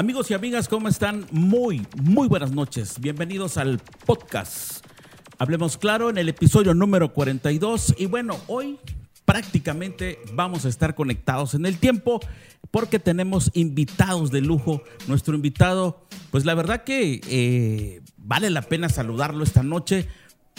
Amigos y amigas, ¿cómo están? Muy, muy buenas noches. Bienvenidos al podcast. Hablemos claro en el episodio número 42. Y bueno, hoy prácticamente vamos a estar conectados en el tiempo porque tenemos invitados de lujo. Nuestro invitado, pues la verdad que eh, vale la pena saludarlo esta noche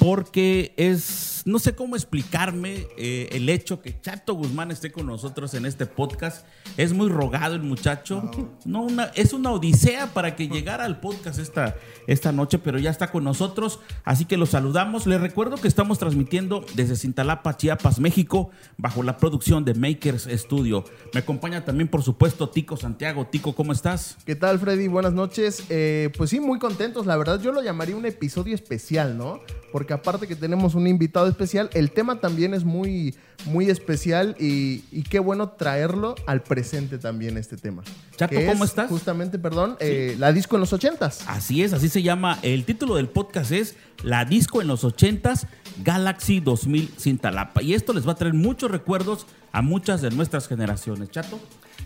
porque es, no sé cómo explicarme eh, el hecho que Chato Guzmán esté con nosotros en este podcast. Es muy rogado el muchacho. No, una, es una odisea para que llegara al podcast esta, esta noche, pero ya está con nosotros. Así que lo saludamos. Les recuerdo que estamos transmitiendo desde Cintalapa, Chiapas, México, bajo la producción de Makers Studio. Me acompaña también, por supuesto, Tico Santiago. Tico, ¿cómo estás? ¿Qué tal, Freddy? Buenas noches. Eh, pues sí, muy contentos. La verdad, yo lo llamaría un episodio especial, ¿no? Porque aparte que tenemos un invitado especial, el tema también es muy, muy especial y, y qué bueno traerlo al presente también este tema. Chato, Que ¿cómo es estás? Justamente, perdón, eh, la disco en los ochentas. Así es, así se llama. El título del podcast es La Disco en los 80s Galaxy 2000 Cintalapa. Y esto les va a traer muchos recuerdos a muchas de nuestras generaciones. Chato.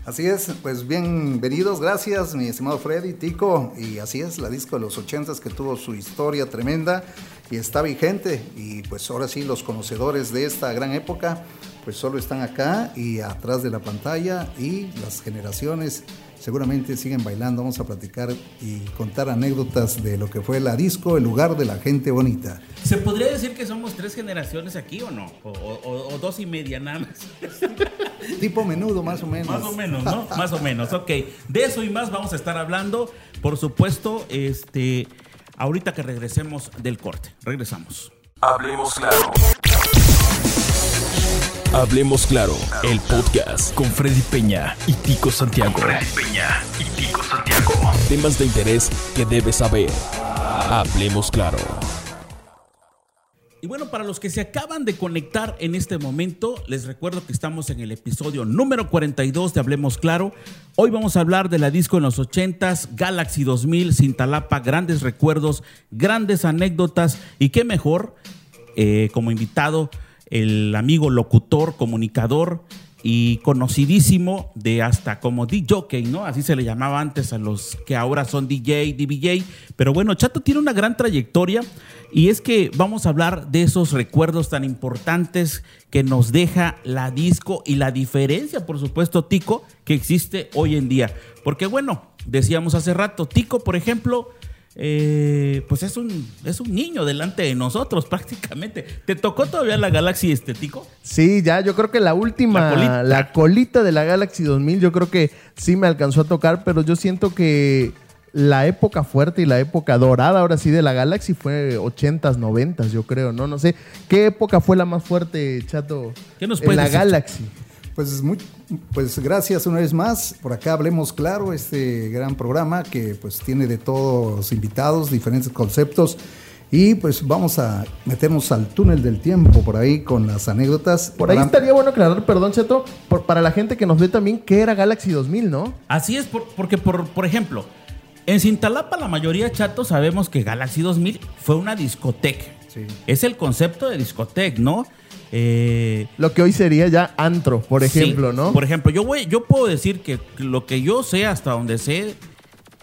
Así es, pues bienvenidos, gracias mi estimado Freddy, Tico, y así es, la disco de los 80s que tuvo su historia tremenda y está vigente, y pues ahora sí los conocedores de esta gran época, pues solo están acá y atrás de la pantalla y las generaciones seguramente siguen bailando, vamos a platicar y contar anécdotas de lo que fue la disco, el lugar de la gente bonita. ¿Se podría decir que somos tres generaciones aquí o no? O, o- o dos y media nada más. Tipo menudo más o menos. Más o menos, ¿no? Más o menos, ok. De eso y más vamos a estar hablando. Por supuesto, este, ahorita que regresemos del corte. Regresamos. Hablemos claro. Hablemos claro, el podcast con Freddy Peña y Tico Santiago. Freddy Peña y Tico Santiago. Temas de interés que debes saber. Hablemos claro. Y bueno, para los que se acaban de conectar en este momento, les recuerdo que estamos en el episodio número 42 de Hablemos Claro. Hoy vamos a hablar de la disco en los 80s, Galaxy 2000, Cintalapa, grandes recuerdos, grandes anécdotas y qué mejor eh, como invitado el amigo locutor, comunicador y conocidísimo de hasta como DJ, ¿no? Así se le llamaba antes a los que ahora son DJ, DBJ. Pero bueno, Chato tiene una gran trayectoria y es que vamos a hablar de esos recuerdos tan importantes que nos deja la disco y la diferencia, por supuesto, Tico, que existe hoy en día. Porque bueno, decíamos hace rato, Tico, por ejemplo, eh, pues es un, es un niño delante de nosotros prácticamente. ¿Te tocó todavía la Galaxy estético? Sí, ya, yo creo que la última, La colita. la colita de la Galaxy 2000, yo creo que sí me alcanzó a tocar, pero yo siento que la época fuerte y la época dorada, ahora sí, de la Galaxy fue 80s, 90s, yo creo, ¿no? No sé, ¿qué época fue la más fuerte, Chato? ¿Qué nos en la decir, Galaxy. Pues, muy- pues gracias una vez más. Por acá hablemos claro, este gran programa que pues tiene de todos los invitados, diferentes conceptos. Y pues vamos a meternos al túnel del tiempo por ahí con las anécdotas. Por ahí estaría bueno aclarar, perdón, Chato, por- para la gente que nos ve también, ¿qué era Galaxy 2000, no? Así es, por- porque por, por ejemplo, en Cintalapa la mayoría chato sabemos que Galaxy 2000 fue una discoteca. Sí. Es el concepto de discoteca, ¿no? Eh, Lo que hoy sería ya antro, por sí, ejemplo, ¿no? Por ejemplo, yo, voy, yo puedo decir que lo que yo sé hasta donde sé,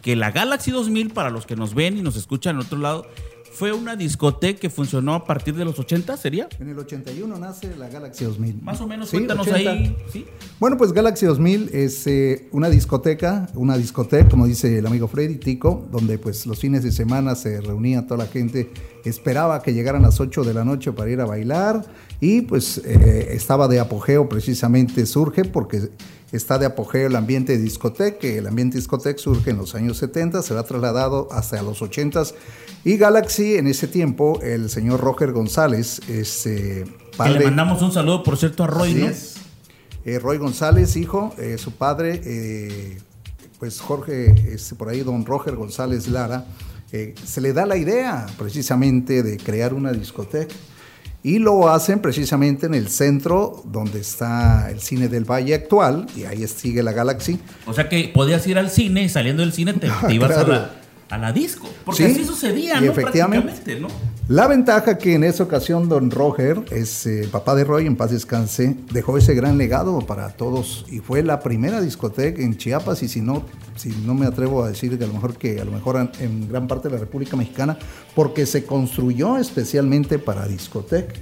que la Galaxy 2000, para los que nos ven y nos escuchan en otro lado, fue una discoteca que funcionó a partir de los 80, ¿sería? En el 81 nace la Galaxy 2000. Más o menos, Sí, cuéntanos 80. ahí. ¿sí? Bueno, pues Galaxy 2000 es eh, una discoteca, una discoteca, como dice el amigo Freddy Tico, donde pues los fines de semana se reunía toda la gente, esperaba que llegaran las 8 de la noche para ir a bailar y pues eh, estaba de apogeo precisamente, surge porque está de apogeo el ambiente de discoteca, el ambiente discoteca surge en los años 70, se va trasladado hasta los 80 y Galaxy en ese tiempo, el señor Roger González, es eh, Que padre... le mandamos un saludo, por cierto, a Roy, ¿no? es. Eh, Roy González, hijo, eh, su padre, pues Jorge, este, por ahí don Roger González Lara, eh, se le da la idea precisamente de crear una discoteca. Y lo hacen precisamente en el centro donde está el cine del Valle actual, y ahí sigue la Galaxy. O sea que podías ir al cine y saliendo del cine te, te ibas Claro. a, la, a la disco. Porque Sí, así sucedía, y ¿no? efectivamente. Prácticamente, ¿no? La ventaja que en esa ocasión don Roger, es eh, el papá de Roy, en paz descanse, dejó ese gran legado para todos y fue la primera discoteca en Chiapas y si no, si no me atrevo a decir que a lo mejor que a lo mejor en, en gran parte de la República Mexicana, porque se construyó especialmente para discoteca.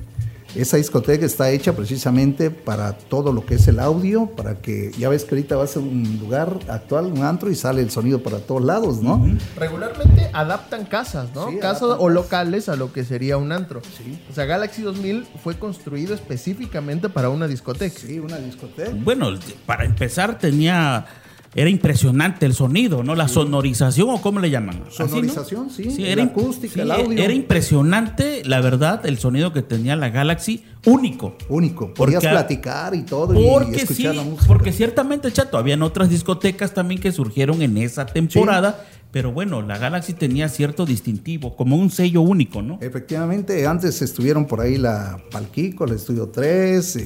Esa discoteca está hecha precisamente para todo lo que es el audio, para que ya ves que ahorita vas a un lugar actual, un antro y sale el sonido para todos lados, ¿no? Regularmente adaptan casas, ¿no? Sí, casas adaptan o locales a lo que sería un antro. Sí. O sea, Galaxy 2000 fue construido específicamente para una discoteca. Sí, una discoteca. Bueno, para empezar tenía... Era impresionante el sonido, ¿no? La sonorización o cómo le llaman. ¿Así, no? Sonorización, sí, la im- acústica, el audio. Era impresionante, la verdad, el sonido que tenía la Galaxy, único. Único. Podías Porque- platicar y todo y Porque sí, escuchar la música. porque ciertamente, Chato, habían otras discotecas también que surgieron en esa temporada, pero bueno, la Galaxy tenía cierto distintivo, como un sello único, ¿no? Efectivamente, antes estuvieron por ahí la Palquico, el Estudio 3, eh,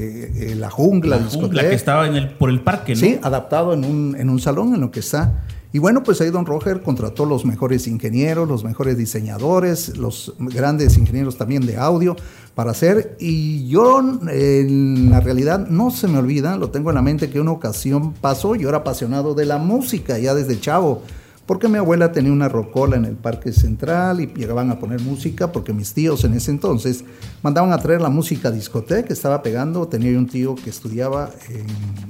eh, la Jungla, La la jungla que estaba en el, por el parque, ¿no? Sí, adaptado en un, en un salón en lo que está. Y bueno, pues ahí Don Roger contrató los mejores ingenieros, los mejores diseñadores, los grandes ingenieros también de audio para hacer. Y yo en la realidad no se me olvida, lo tengo en la mente que una ocasión pasó, yo era apasionado de la música ya desde chavo. Porque mi abuela tenía una rocola en el Parque Central y llegaban a poner música, porque mis tíos en ese entonces mandaban a traer la música a discoteca, estaba pegando, tenía un tío que estudiaba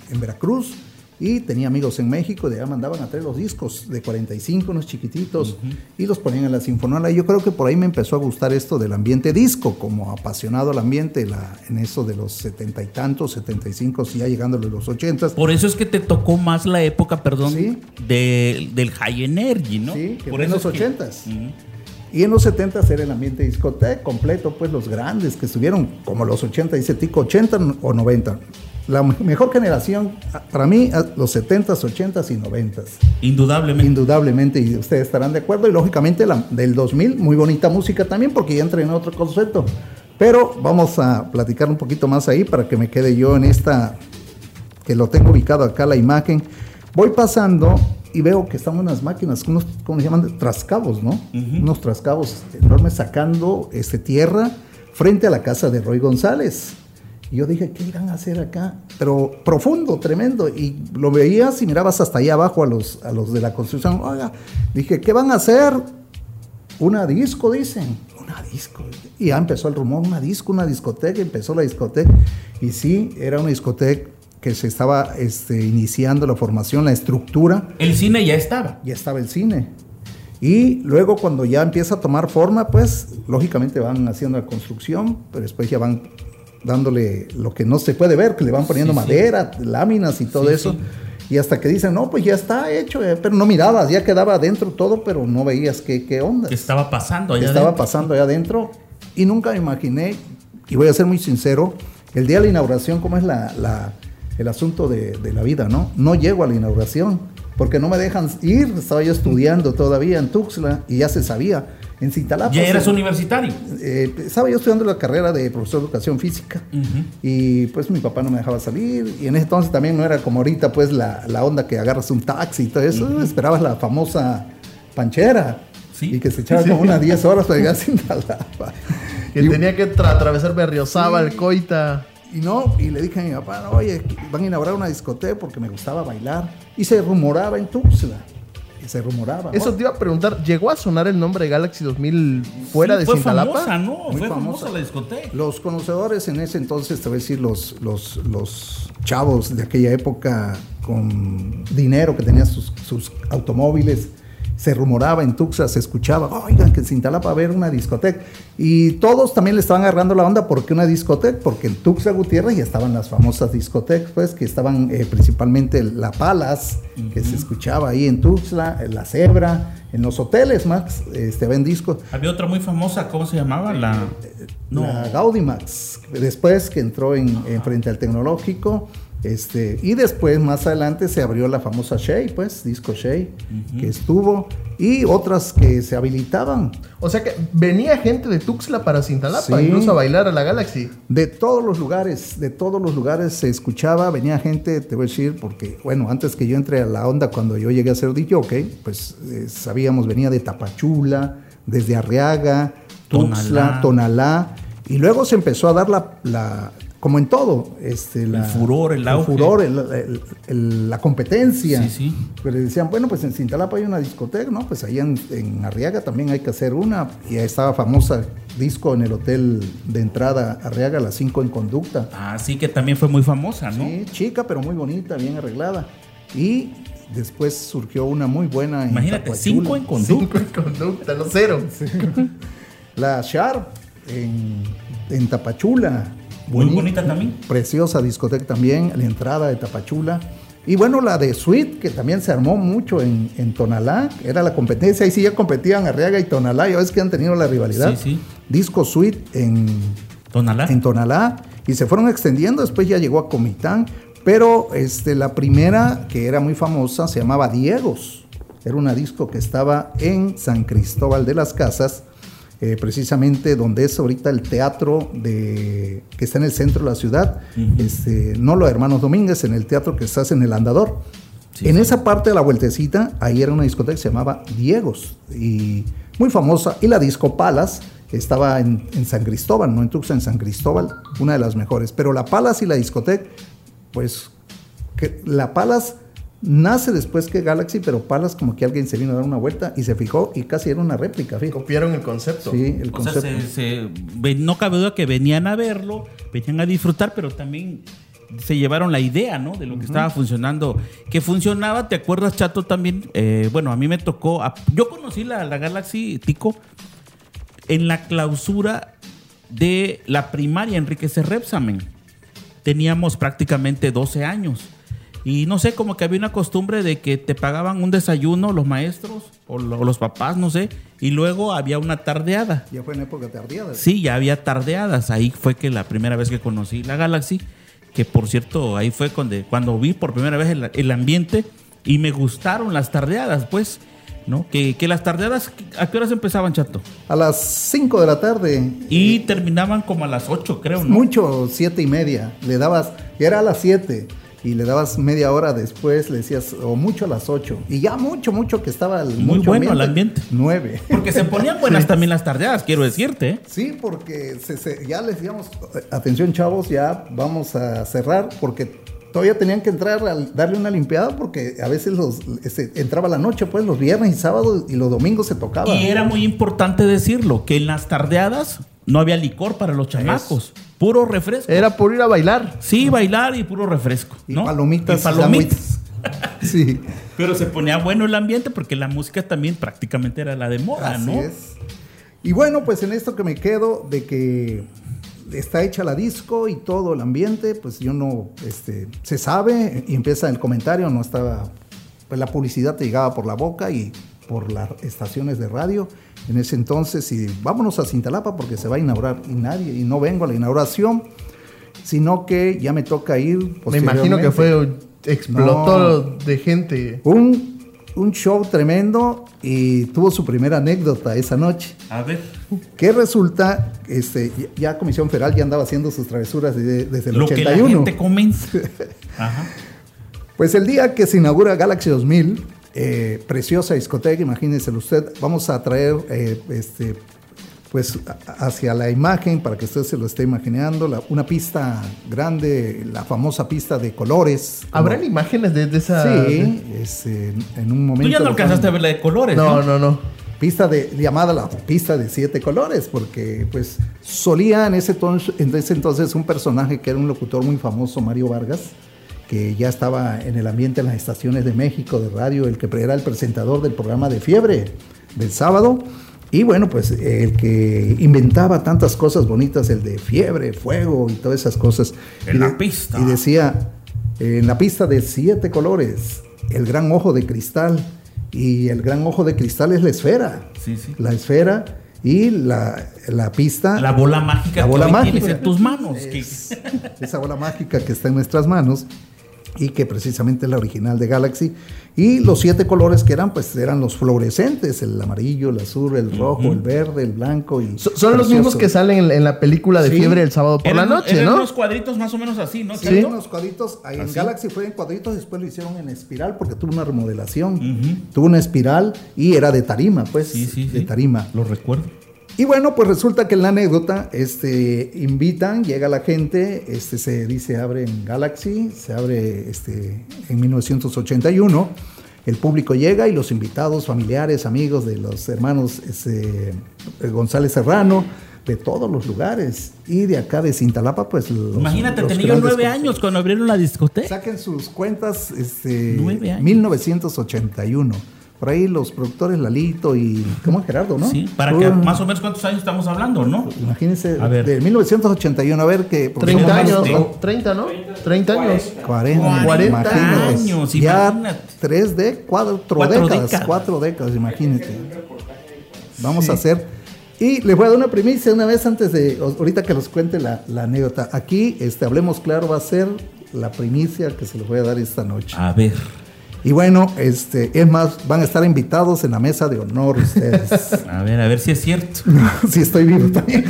en Veracruz y tenía amigos en México, de allá mandaban a traer los discos de 45, unos chiquititos, y los ponían en la sinfonola. Y yo creo que por ahí me empezó a gustar esto del ambiente disco, como apasionado al ambiente la- en eso de los setenta y tantos, 75, sí, ya llegando a los ochentas. Por eso es que te tocó más la época, perdón, Sí. de- del High Energy, ¿no? Sí, que Por en los es que- ochentas. Ujú. Y en los 70 era el ambiente discoteca completo, pues los grandes que estuvieron, como los 80, dice Tico, 80 o 90. La me- mejor generación, a- para mí, a- los 70s, 80s y 90s. Indudablemente. Indudablemente, y ustedes estarán de acuerdo. Y lógicamente la, del 2000, muy bonita música también, porque ya entra en otro concepto. Pero vamos a platicar un poquito más ahí para que me quede yo en esta, que lo tengo ubicado acá la imagen. Voy pasando y veo que están unas máquinas, unos, ¿cómo se llaman? Trascabos, ¿no? Unos trascabos enormes sacando este, tierra frente a la casa de Roy González. Y yo dije, ¿qué irán a hacer acá? Pero profundo, tremendo. Y lo veías y mirabas hasta allá abajo a los, a los de la construcción. Oiga, dije, ¿qué van a hacer? Una disco, dicen. Una disco. Y ya empezó el rumor, una disco, una discoteca. Empezó la discoteca. Y sí, era una discoteca que se estaba este, iniciando la formación, la estructura. El cine ya estaba. Ya estaba el cine. Y luego cuando ya empieza a tomar forma, pues lógicamente van haciendo la construcción, pero después ya van dándole lo que no se puede ver, que le van poniendo Sí, sí. madera, láminas y todo Sí, eso. sí. Y hasta que dicen, no, pues ya está hecho, eh", pero no mirabas, ya quedaba adentro todo, pero no veías qué, qué onda. Que estaba pasando allá estaba adentro. pasando allá adentro. Y nunca me imaginé, y voy a ser muy sincero, el día de la inauguración, cómo es la, la- el asunto de, de la vida, ¿no? No llego a la inauguración, porque no me dejan ir, estaba yo estudiando todavía en Tuxtla, y ya se sabía. En Cintalapa. Ya eras se- universitario. eh, estaba yo estudiando la carrera de profesor de educación física Ujú. y pues mi papá no me dejaba salir y en ese entonces también no era como ahorita pues la, la onda que agarras un taxi y todo eso, esperabas la famosa panchera Sí. y que se echaba como unas 10 horas para llegar a Cintalapa. Que Y- tenía que tra- atravesar Berriozábal, Coita. Y no, y le dije a mi papá, "No, oye, van a inaugurar una discoteca porque me gustaba bailar. Y se rumoraba en Tuxtla. Y se rumoraba. Eso te iba a preguntar, ¿llegó a sonar el nombre de Galaxy 2000 fuera Sí, de fue Cintalapa? famosa, ¿no? Muy fue famosa. famosa. la discoteca. Los conocedores en ese entonces, te voy a decir, los, los, los chavos de aquella época con dinero que tenían sus, sus automóviles, se rumoraba en Tuxtla, se escuchaba, oigan, que en Cintalapa va a haber una discoteca. Y todos también le estaban agarrando la onda, ¿por qué una discoteca? Porque en Tuxtla Gutiérrez ya estaban las famosas discotecas, pues, que estaban eh, principalmente La Palas, que se escuchaba ahí en Tuxtla, en La Cebra, en los hoteles, Max, este, ven discos. Había otra muy famosa, ¿cómo se llamaba? La. No. La Gaudimax, después que entró en, en frente al tecnológico, Este, y después, más adelante, se abrió la famosa Shea, pues, disco Shea, que estuvo, y otras que se habilitaban. O sea que venía gente de Tuxtla para Cintalapa, Sí. incluso a bailar a la Galaxy. De todos los lugares, de todos los lugares se escuchaba, venía gente, te voy a decir, porque, bueno, antes que yo entre a la onda, cuando yo llegué a ser DJ, ok, pues eh, sabíamos, venía de Tapachula, desde Arriaga, Tuxtla, Tonalá. Tonalá, y luego se empezó a dar la, la- como en todo, este, la- furor, el auge. furor, el- el- el- la competencia. Sí, sí. Pero decían, bueno, pues en Cintalapa hay una discoteca, ¿no? Pues allá en, en Arriaga también hay que hacer una. Y ahí estaba famosa disco en el hotel de entrada Arriaga, las 5 en conducta. Ah, sí, que también fue muy famosa, ¿no? Sí, chica, pero muy bonita, bien arreglada. Y después surgió una muy buena en Imagínate, Tapachula. cinco en conducta. Cinco en conducta, no cero. La Sharp en, en Tapachula. Muy Boni- bonita también. Preciosa discoteca también, la entrada de Tapachula. Y bueno, la de Sweet, que también se armó mucho en, en Tonalá, era la competencia, ahí sí ya competían Arriaga y Tonalá, ya ves que han tenido la rivalidad. Sí, sí. Disco Sweet en, Tonalá. en Tonalá y se fueron extendiendo, después ya llegó a Comitán, pero este, la primera que era muy famosa se llamaba Diegos, era una disco que estaba en San Cristóbal de las Casas, eh, precisamente donde es ahorita el teatro de, que está en el centro de la ciudad, este, no lo de Hermanos Domínguez, en el teatro que estás en el Andador. Sí, en sí. esa parte de la vueltecita, ahí era una discoteca que se llamaba Diegos, y muy famosa, y la disco Palas estaba en, en San Cristóbal, no en Tuxtla, en San Cristóbal, una de las mejores. Pero la Palas y la discoteca, pues, que la Palas nace después que Galaxy, pero Palas como que alguien se vino a dar una vuelta y se fijó y casi era una réplica, fíjate. Copiaron el concepto. Sí, el O sea, concepto. se- se- ve- no cabe duda que venían a verlo, venían a disfrutar, pero también se llevaron la idea, ¿no? De lo que estaba funcionando. Que funcionaba, ¿te acuerdas, Chato, también? Eh, bueno, a mí me tocó. a- yo conocí la, la Galaxy Tico en la clausura de la primaria Enrique C. Repsamen. Teníamos prácticamente 12 años. Y no sé, como que había una costumbre de que te pagaban un desayuno los maestros o, lo- los papás, no sé, y luego había una tardeada. Ya fue en época tardía. Sí, ya había tardeadas. Ahí fue que la primera vez que conocí la Galaxy, que por cierto, ahí fue cuando, cuando vi por primera vez el, el ambiente y me gustaron las tardeadas, pues, ¿no? Que, que las tardeadas, ¿a qué horas empezaban, Chato? A las 5 de la tarde. Y terminaban como a las 8, creo, ¿no? Mucho, siete y media. Le dabas, era a las 7 y le dabas media hora después, le decías, o mucho a las 8. Y ya mucho, mucho que estaba el Muy mucho bueno el ambiente. 9. Porque se ponían buenas también las tardeadas, quiero decirte. ¿eh? Sí, porque se- se- ya les decíamos, atención chavos, ya vamos a cerrar porque todavía tenían que entrar a darle una limpiada porque a veces los este, entraba la noche, pues los viernes y sábados y los domingos se tocaba. Y era muy importante decirlo, que en las tardeadas no había licor para los chamacos, puro refresco. Era por ir a bailar. Sí, bailar y puro refresco. Y ¿no? palomitas. Y palomitas. sí, Pero se ponía bueno el ambiente porque la música también prácticamente era la de moda, así ¿no? es. Y bueno, pues en esto que me quedo de que está hecha la disco y todo el ambiente, pues yo no, este, se sabe y empieza el comentario, no estaba, pues la publicidad te llegaba por la boca y por las estaciones de radio en ese entonces y vámonos a Cintalapa porque se va a inaugurar y nadie, y no vengo a la inauguración, sino que ya me toca ir. Me imagino que fue. Explotó de gente. Un, un show tremendo y tuvo su primera anécdota esa noche. A ver. Que resulta, este, ya- Comisión Federal ya andaba haciendo sus travesuras de- desde el Lo que la 81. gente comienza. Ajá. Pues el día que se inaugura Galaxy 2000, eh, preciosa discoteca, imagínenselo usted, vamos a traer eh, este, pues hacia la imagen para que usted se lo esté imaginando, la- una pista grande, la famosa pista de colores. como- ¿Habrán imágenes de, de esa.? Sí, es, eh, en un momento. Tú ya no alcanzaste a ver la de colores, ¿no? No, no, no. pista de llamada la pista de siete colores porque pues solía en ese, ton- en ese entonces un personaje que era un locutor muy famoso Mario Vargas que ya estaba en el ambiente en las estaciones de México de radio el que era el presentador del programa de fiebre del sábado y bueno pues el que inventaba tantas cosas bonitas el de fiebre fuego y todas esas cosas En Y la de- pista. y decía en la pista de siete colores el gran ojo de cristal y el gran ojo de cristal es la esfera Sí, sí. la esfera y la, la pista. La bola mágica La bola que mágica. tienes en tus manos. Es- esa bola mágica que está en nuestras manos y que precisamente es la original de Galaxy. Y los siete colores que eran, pues eran los fluorescentes, el amarillo, el azul, el rojo, el verde, el blanco y... So- Son los mismos que salen en, en la película de Sí. Fiebre el sábado por la noche, eran ¿no? unos cuadritos más o menos así, ¿no? Sí, unos cuadritos. Ahí en. Galaxy fue en cuadritos, después lo hicieron en espiral porque tuvo una remodelación. Tuvo una espiral y era de tarima, pues. Sí, sí, de sí. tarima. Lo recuerdo. Y bueno, pues resulta que en la anécdota, este, invitan, llega la gente, este, se dice abre en Galaxy, se abre este, en 1981, el público llega y los invitados, familiares, amigos de los hermanos este, González Serrano, de todos los lugares, y de acá de Cintalapa, pues los, Imagínate, los tenía yo nueve años cuando abrieron la discoteca. Saquen sus cuentas, este, Nueve años. 1981. Por ahí los productores Lalito y, ¿cómo es Gerardo, no? Sí, para que más o menos cuántos años estamos hablando, ¿no? Imagínense, A ver. de 1981, a ver que... porque 30 somos años. ¿no? 30, ¿no? 30 años. 40, 40 imagínate. años, Ya imagínate. tres de cuatro, Cuatro décadas, décadas. cuatro décadas, imagínate. Vamos a hacer. Y les voy a dar una primicia una vez antes de, ahorita que los cuente la, la anécdota. Aquí, este, hablemos claro, va a ser la primicia que se les voy a dar esta noche. A ver. Y bueno, este, es más, van a estar invitados en la mesa de honor ustedes. A ver, a ver si es cierto. si estoy vivo también.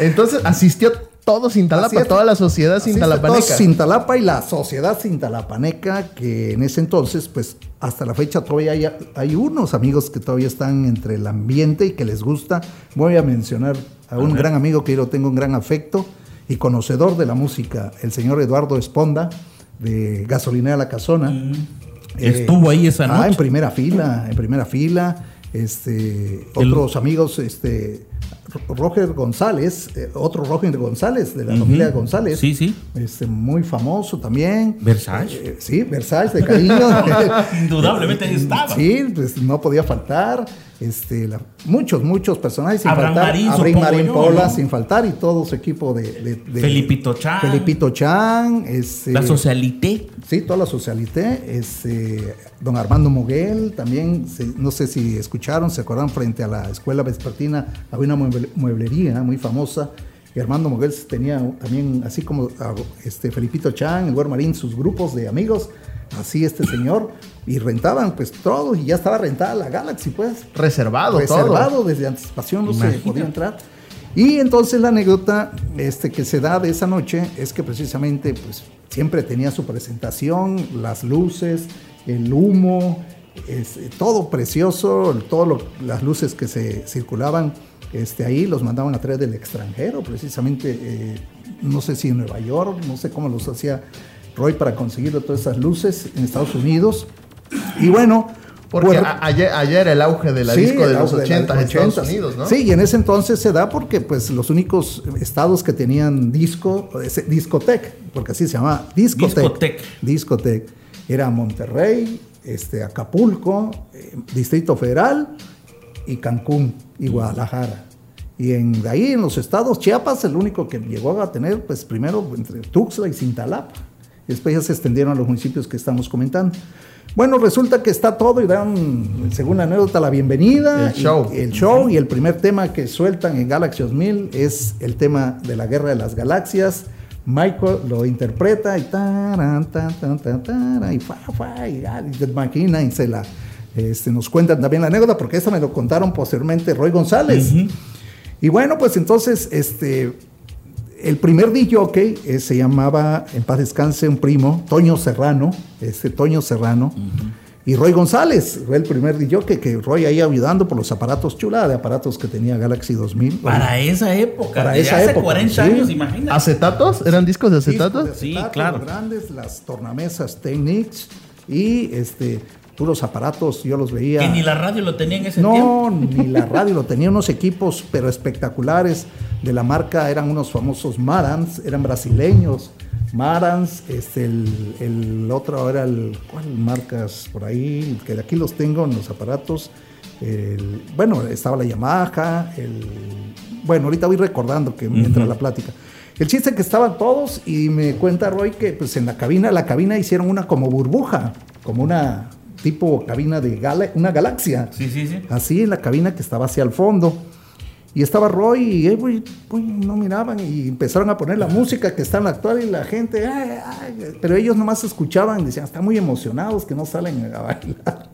Entonces asistió todo Cintalapa, toda la sociedad cintalapaneca. todos Cintalapa y la sociedad cintalapaneca, que en ese entonces, pues hasta la fecha todavía hay, hay unos amigos que todavía están entre el ambiente y que les gusta. Voy a mencionar a un gran amigo que yo tengo un gran afecto y conocedor de la música, el señor Eduardo Esponda, de Gasolinera La Casona. Eh, Estuvo ahí esa Ah, noche. en primera fila, en primera fila. Este, El- otros amigos, este, Roger González, eh, otro Roger González de la familia González. Sí, sí. Este, muy famoso también. Versace. Eh, sí, Versace, de cariño. Indudablemente estaba. Sí, pues no podía faltar. Este, la- muchos, muchos personajes sin Abraham faltar. Marín, Abraham Marín yo, ¿no? sin faltar y todo su equipo de, de- de- Felipito Chan. Felipito Chan, este, La socialité. Sí, toda la socialité. Este, don Armando Moguel, también, se- no sé si escucharon, se acuerdan, frente a la escuela vespertina había una mueble- mueblería muy famosa. Y Armando Moguel tenía también, así como este, Felipito Chan, el Marín, sus grupos de amigos, así este señor, y rentaban pues todo, y ya estaba rentada la Galaxy, pues. Reservado, reservado todo. desde anticipación, no Imagínate. se podía entrar. Y entonces la anécdota este, que se da de esa noche es que precisamente pues, siempre tenía su presentación, las luces, el humo, es, todo precioso, todas las luces que se circulaban este, ahí los mandaban a traer del extranjero, precisamente, eh, no sé si en Nueva York, no sé cómo los hacía Roy para conseguir todas esas luces en Estados Unidos. Y bueno, Porque por- a- ayer, ayer el auge de la Sí, disco de los auge de la 80 en Estados 80s. Unidos, ¿no? Sí, y en ese entonces se da porque pues los únicos estados que tenían disco, discotec, porque así se llamaba, discotec. Discotec. Discotec. Era Monterrey, este, Acapulco, eh, Distrito Federal y Cancún y Guadalajara. Y en, de ahí en los estados, Chiapas, el único que llegó a tener, pues primero entre Tuxtla y Cintalapa. Y después ya se extendieron a los municipios que estamos comentando. Bueno, resulta que está todo y dan, según la anécdota, la bienvenida. El y- show. el show y el primer tema que sueltan en Galaxy 2000 es el tema de la Guerra de las Galaxias. Michael lo interpreta y taran, tan, tan, tan, taran, y fa, fa, y, y imaginas, y se la, este, nos cuentan también la anécdota, porque esta me lo contaron posteriormente Roy González. Y bueno, pues entonces, este, el primer DJ eh, se llamaba, en paz descanse, un primo, Toño Serrano, este Toño Serrano, y Roy González, fue el primer DJ que, que Roy ahí ayudando por los aparatos chula de aparatos que tenía Galaxy 2000. Para esa época. Para de esa hace época, 40 sí. años, imagínate. ¿Acetatos? ¿Eran discos de Discos de acetatos? Sí, claro. los grandes, las tornamesas Technics y este, puros aparatos, yo los veía. Que ni la radio lo tenía en ese tiempo. No, ni la radio, lo tenía unos equipos, pero espectaculares de la marca, eran unos famosos Marans, eran brasileños. Marans, este, el, el otro era el, ¿cuál marcas por ahí? Que de aquí los tengo en los aparatos. El- bueno, estaba la Yamaha, el, bueno, ahorita voy recordando que mientras la plática. El chiste es que estaban todos y me cuenta Roy que pues en la cabina, la cabina hicieron una como burbuja, como una tipo cabina de gala, una galaxia. Sí, sí, sí. Así en la cabina que estaba hacia el fondo. Y estaba Roy y eh, no miraban y empezaron a poner la música que está en la actual y la gente, ay, ay, pero ellos nomás escuchaban y decían, están muy emocionados que no salen a bailar.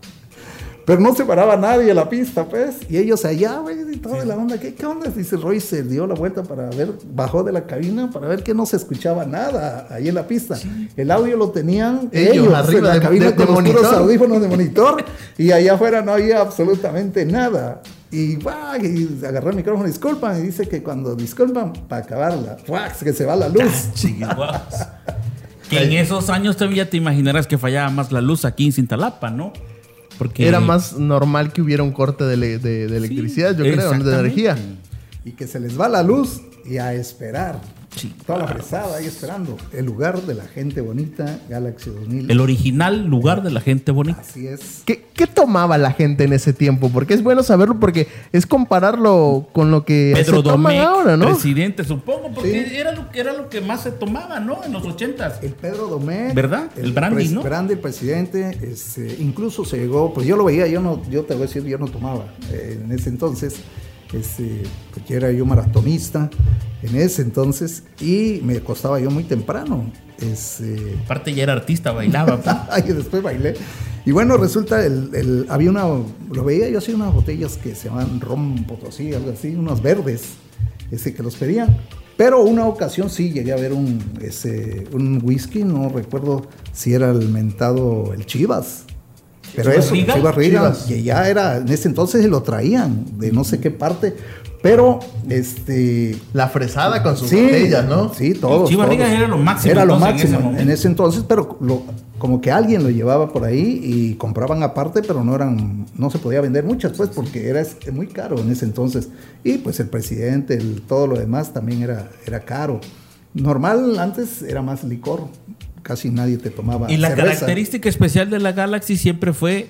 Pero no se paraba nadie a la pista, pues. Y ellos allá, güey, y toda la onda. ¿Qué, ¿Qué onda? Dice Roy, se dio la vuelta para ver, bajó de la cabina para ver que no se escuchaba nada ahí en la pista. El audio lo tenían Ellos, ellos, arriba en la de- cabina de- de con los audífonos de monitor. y allá afuera no había absolutamente nada. Y, ¡guau! y agarró el micrófono, disculpan, y dice que cuando disculpan, para acabarla, ¡guau! que se va la luz. Chihuahuas. Que en esos años todavía te imaginarás que fallaba más la luz aquí en Cintalapa, ¿no? Porque Era más normal que hubiera un corte de, de- de electricidad, yo creo, de energía. Y que se les va la luz y a esperar. Sí. Toda la fresada ahí esperando. El lugar de la gente bonita, Galaxy 2000. el original lugar de la gente bonita. Así es. ¿Qué, qué tomaba la gente en ese tiempo? Porque es bueno saberlo porque es compararlo con lo que Pedro se Domecq, ahora, ¿no? presidente, supongo, porque Sí. era lo que era lo que más se tomaba, ¿no? En los ochentas. El Pedro Domé. ¿Verdad? El brandy, ¿no? brandy, el presidente. este, incluso se llegó, pues yo lo veía, yo no, yo te voy a decir, yo no tomaba eh, en ese entonces. Este, pues ya era yo maratonista en ese entonces y me acostaba yo muy temprano. Este, Aparte ya era artista, bailaba. pues. y después bailé. Y bueno, resulta, el, el- había una, lo veía yo así, unas botellas que se llaman ron potosí, algo así, unos verdes, ese que los pedían. Pero una ocasión sí llegué a ver un, ese, un whisky, no recuerdo si era el mentado, el Chivas. Pero ¿Chivas eso, Regal? Chivas Regal, Chivas. que ya era, en ese entonces lo traían, de no sé qué parte. Pero, este, La fresada con sus Sí, botellas, ¿no? Sí, todo. Chivas Regal era lo máximo Era lo entonces, en ese máximo en ese, entonces, pero lo- como que alguien lo llevaba por ahí y compraban aparte, pero no eran, no se podía vender muchas, pues, porque era es- muy caro en ese entonces. Y pues el presidente, el- todo lo demás también era, era caro. Normal, antes era más licor, casi nadie te tomaba. y la cerveza. característica especial de la Galaxy siempre fue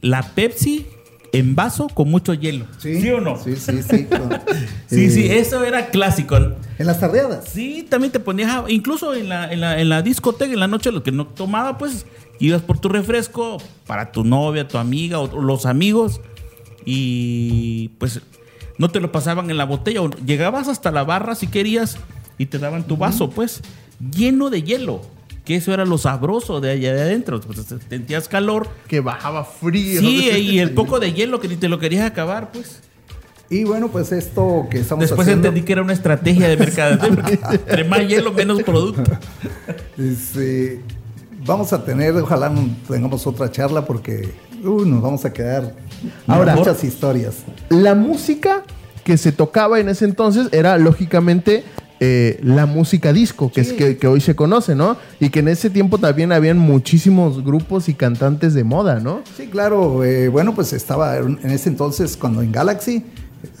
la Pepsi en vaso con mucho hielo. ¿Sí, o no? Sí, sí, sí. con- Sí, eh, sí, eso era clásico. En las tardeadas. Sí, también te ponías, a- incluso en la, en, la, en la discoteca, en la noche, lo que no tomaba, pues ibas por tu refresco para tu novia, tu amiga o, o los amigos y pues no te lo pasaban en la botella. o Llegabas hasta la barra si querías y te daban tu vaso, pues lleno de hielo. Que eso era lo sabroso de allá de adentro. Pues, sentías calor. Que bajaba frío. Sí, y el poco de hielo que ni te lo querías acabar, pues. Y bueno, pues esto que estamos Después haciendo. entendí que era una estrategia de mercadeo. Entre más hielo, menos producto. Este, vamos a tener, ojalá tengamos otra charla porque uh, nos vamos a quedar Ahora- muchas historias. La música que se tocaba en ese entonces era lógicamente eh, la música disco, que es que, que hoy se conoce, ¿no? Y que en ese tiempo también habían muchísimos grupos y cantantes de moda, ¿no? Sí, claro. eh, bueno, pues estaba en ese entonces cuando en Galaxy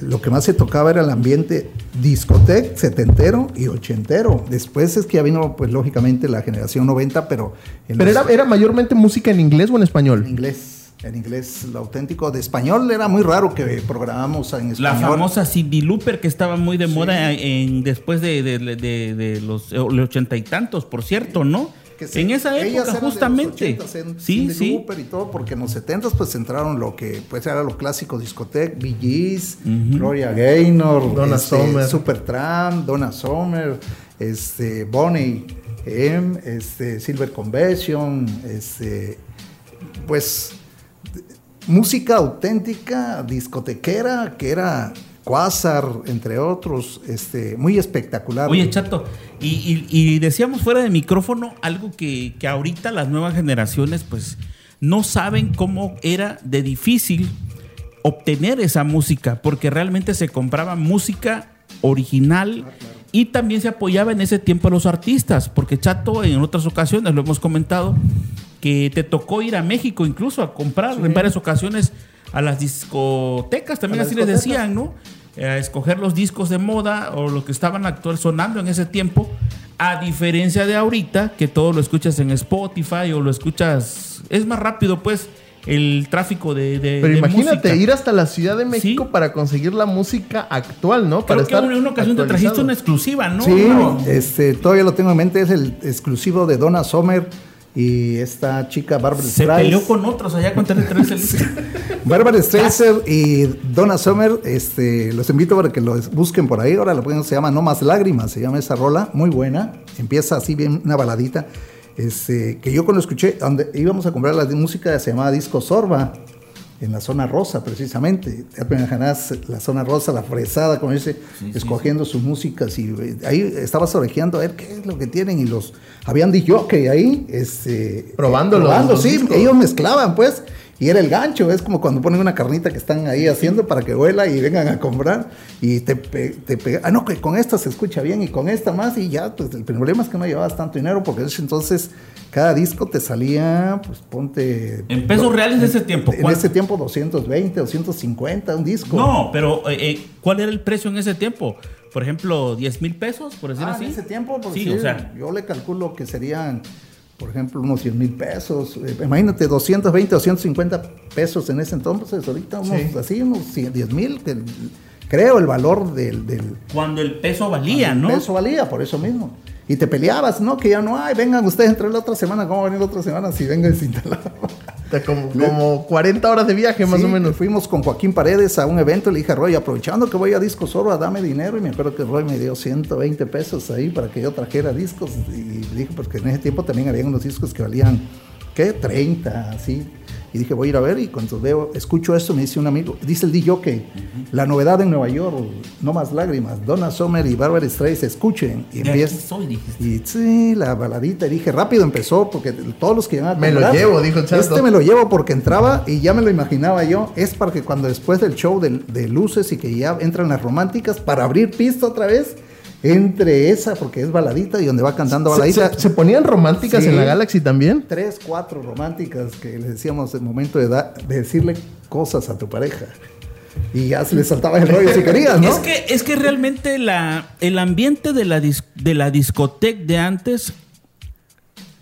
lo que más se tocaba era el ambiente discoteca, setentero y ochentero. Después es que ya vino, pues lógicamente, la generación 90, pero Pero los- era, era mayormente música en inglés o en en español. inglés. En inglés, lo auténtico. De español era muy raro que programamos en La español. famosa Cindy Looper que estaba muy de moda en, después de, de- de- de los ochenta y tantos, por cierto, ¿no? Que en esa época, los justamente. 80s en sí, sí. Lauper y todo, porque en los 70s pues entraron lo que pues era lo clásico discoteca, Bee Gees, Gloria Gaynor, Donna este, Summer. Supertramp, Donna Summer, este, Bonnie M, este, Silver Convention, este, pues música auténtica, discotequera, que era Quasar, entre otros, este, muy espectacular. Oye, Chato, y, y- y decíamos fuera de micrófono algo que, que ahorita las nuevas generaciones pues no saben cómo era de difícil obtener esa música, porque realmente se compraba música original y también se apoyaba en ese tiempo a los artistas, porque Chato en otras ocasiones lo hemos comentado que te tocó ir a México incluso a comprar en varias ocasiones a las discotecas, también así les discotecas. decían, ¿no? Eh, A escoger los discos de moda o lo que estaban actual sonando en ese tiempo, a diferencia de ahorita que todo lo escuchas en Spotify o lo escuchas, es más rápido pues el tráfico de, de- Pero de imagínate música. ir hasta la Ciudad de México Sí. para conseguir la música actual, ¿no? Creo para que en una ocasión te trajiste una exclusiva, ¿no? Sí, No. este, todavía lo tengo en mente, es el exclusivo de Donna Summer y esta chica Barbara Se Streisand. peleó con otros allá con. Barbara Streisand y Donna Summer, este, los invito para que los busquen por ahí. Ahora la pueden, se llama No Más Lágrimas, se llama esa rola, muy buena. Empieza así bien, una baladita. Este, que yo cuando escuché, donde íbamos a comprar la música se llamaba Disco Sorba, en la zona rosa precisamente. Te imaginas la zona rosa, la fresada, como dice, escogiendo sus músicas y eh, ahí estabas orejeando a ver qué es lo que tienen y los habían dicho que ahí este Probando los- probando, sí, discos. ellos mezclaban pues y era el gancho, es como cuando ponen una carnita que están ahí haciendo para que vuela y vengan a comprar y te, te pega, ah no, que con esta se escucha bien y con esta más y ya, pues el problema es que no llevabas tanto dinero porque entonces cada disco te salía, pues ponte... En pesos reales de ese tiempo. En ¿cuánto? ese tiempo 220, 250, un disco. No, pero eh, eh, ¿cuál era el precio en ese tiempo? Por ejemplo, 10 mil pesos, por decir Ah, así. en ese tiempo, pues, sí, sí, o sea, yo le calculo que serían, por ejemplo, unos 100 mil pesos. Eh, imagínate, 220, 250 pesos en ese entonces, ahorita unos Sí. así, unos 100, 10 mil, el- creo el valor del, del cuando el peso valía, ¿no? peso valía, por eso mismo. Y te peleabas, ¿no? Que ya no hay, vengan ustedes entre la otra semana, ¿cómo va a venir la otra semana si vengan sin como, como 40 horas de viaje más Sí, o menos. Fuimos con Joaquín Paredes a un evento y le dije a Roy, aprovechando que voy a Disco Soro, dame dinero. Y me acuerdo que Roy me dio 120 pesos ahí para que yo trajera discos. Y le dije, porque en ese tiempo también había unos discos que valían, ¿qué? 30, así. Y dije, voy a ir a ver. Y cuando veo, escucho esto, me dice un amigo, dice el DJ que la novedad en Nueva York, No Más Lágrimas, Donna Summer y Barbara Streisand, escuchen. Y empieza. soy, dijiste. Y sí, la baladita. Y dije, rápido empezó, porque todos los que a Me lo llevo, dijo el chato. Este me lo llevo porque entraba y ya me lo imaginaba yo. Es para que cuando después del show de, de luces y que ya entran las románticas, para abrir pista otra vez, entre esa, porque es baladita y donde va cantando Se, baladita. se- se ponían románticas Sí. en la Galaxy también. Tres, cuatro románticas que les decíamos el momento de, da- de decirle cosas a tu pareja. Y ya se le saltaba el rollo si querías, ¿no? Es que, es que realmente la, el ambiente de la, dis- de la discoteca de antes,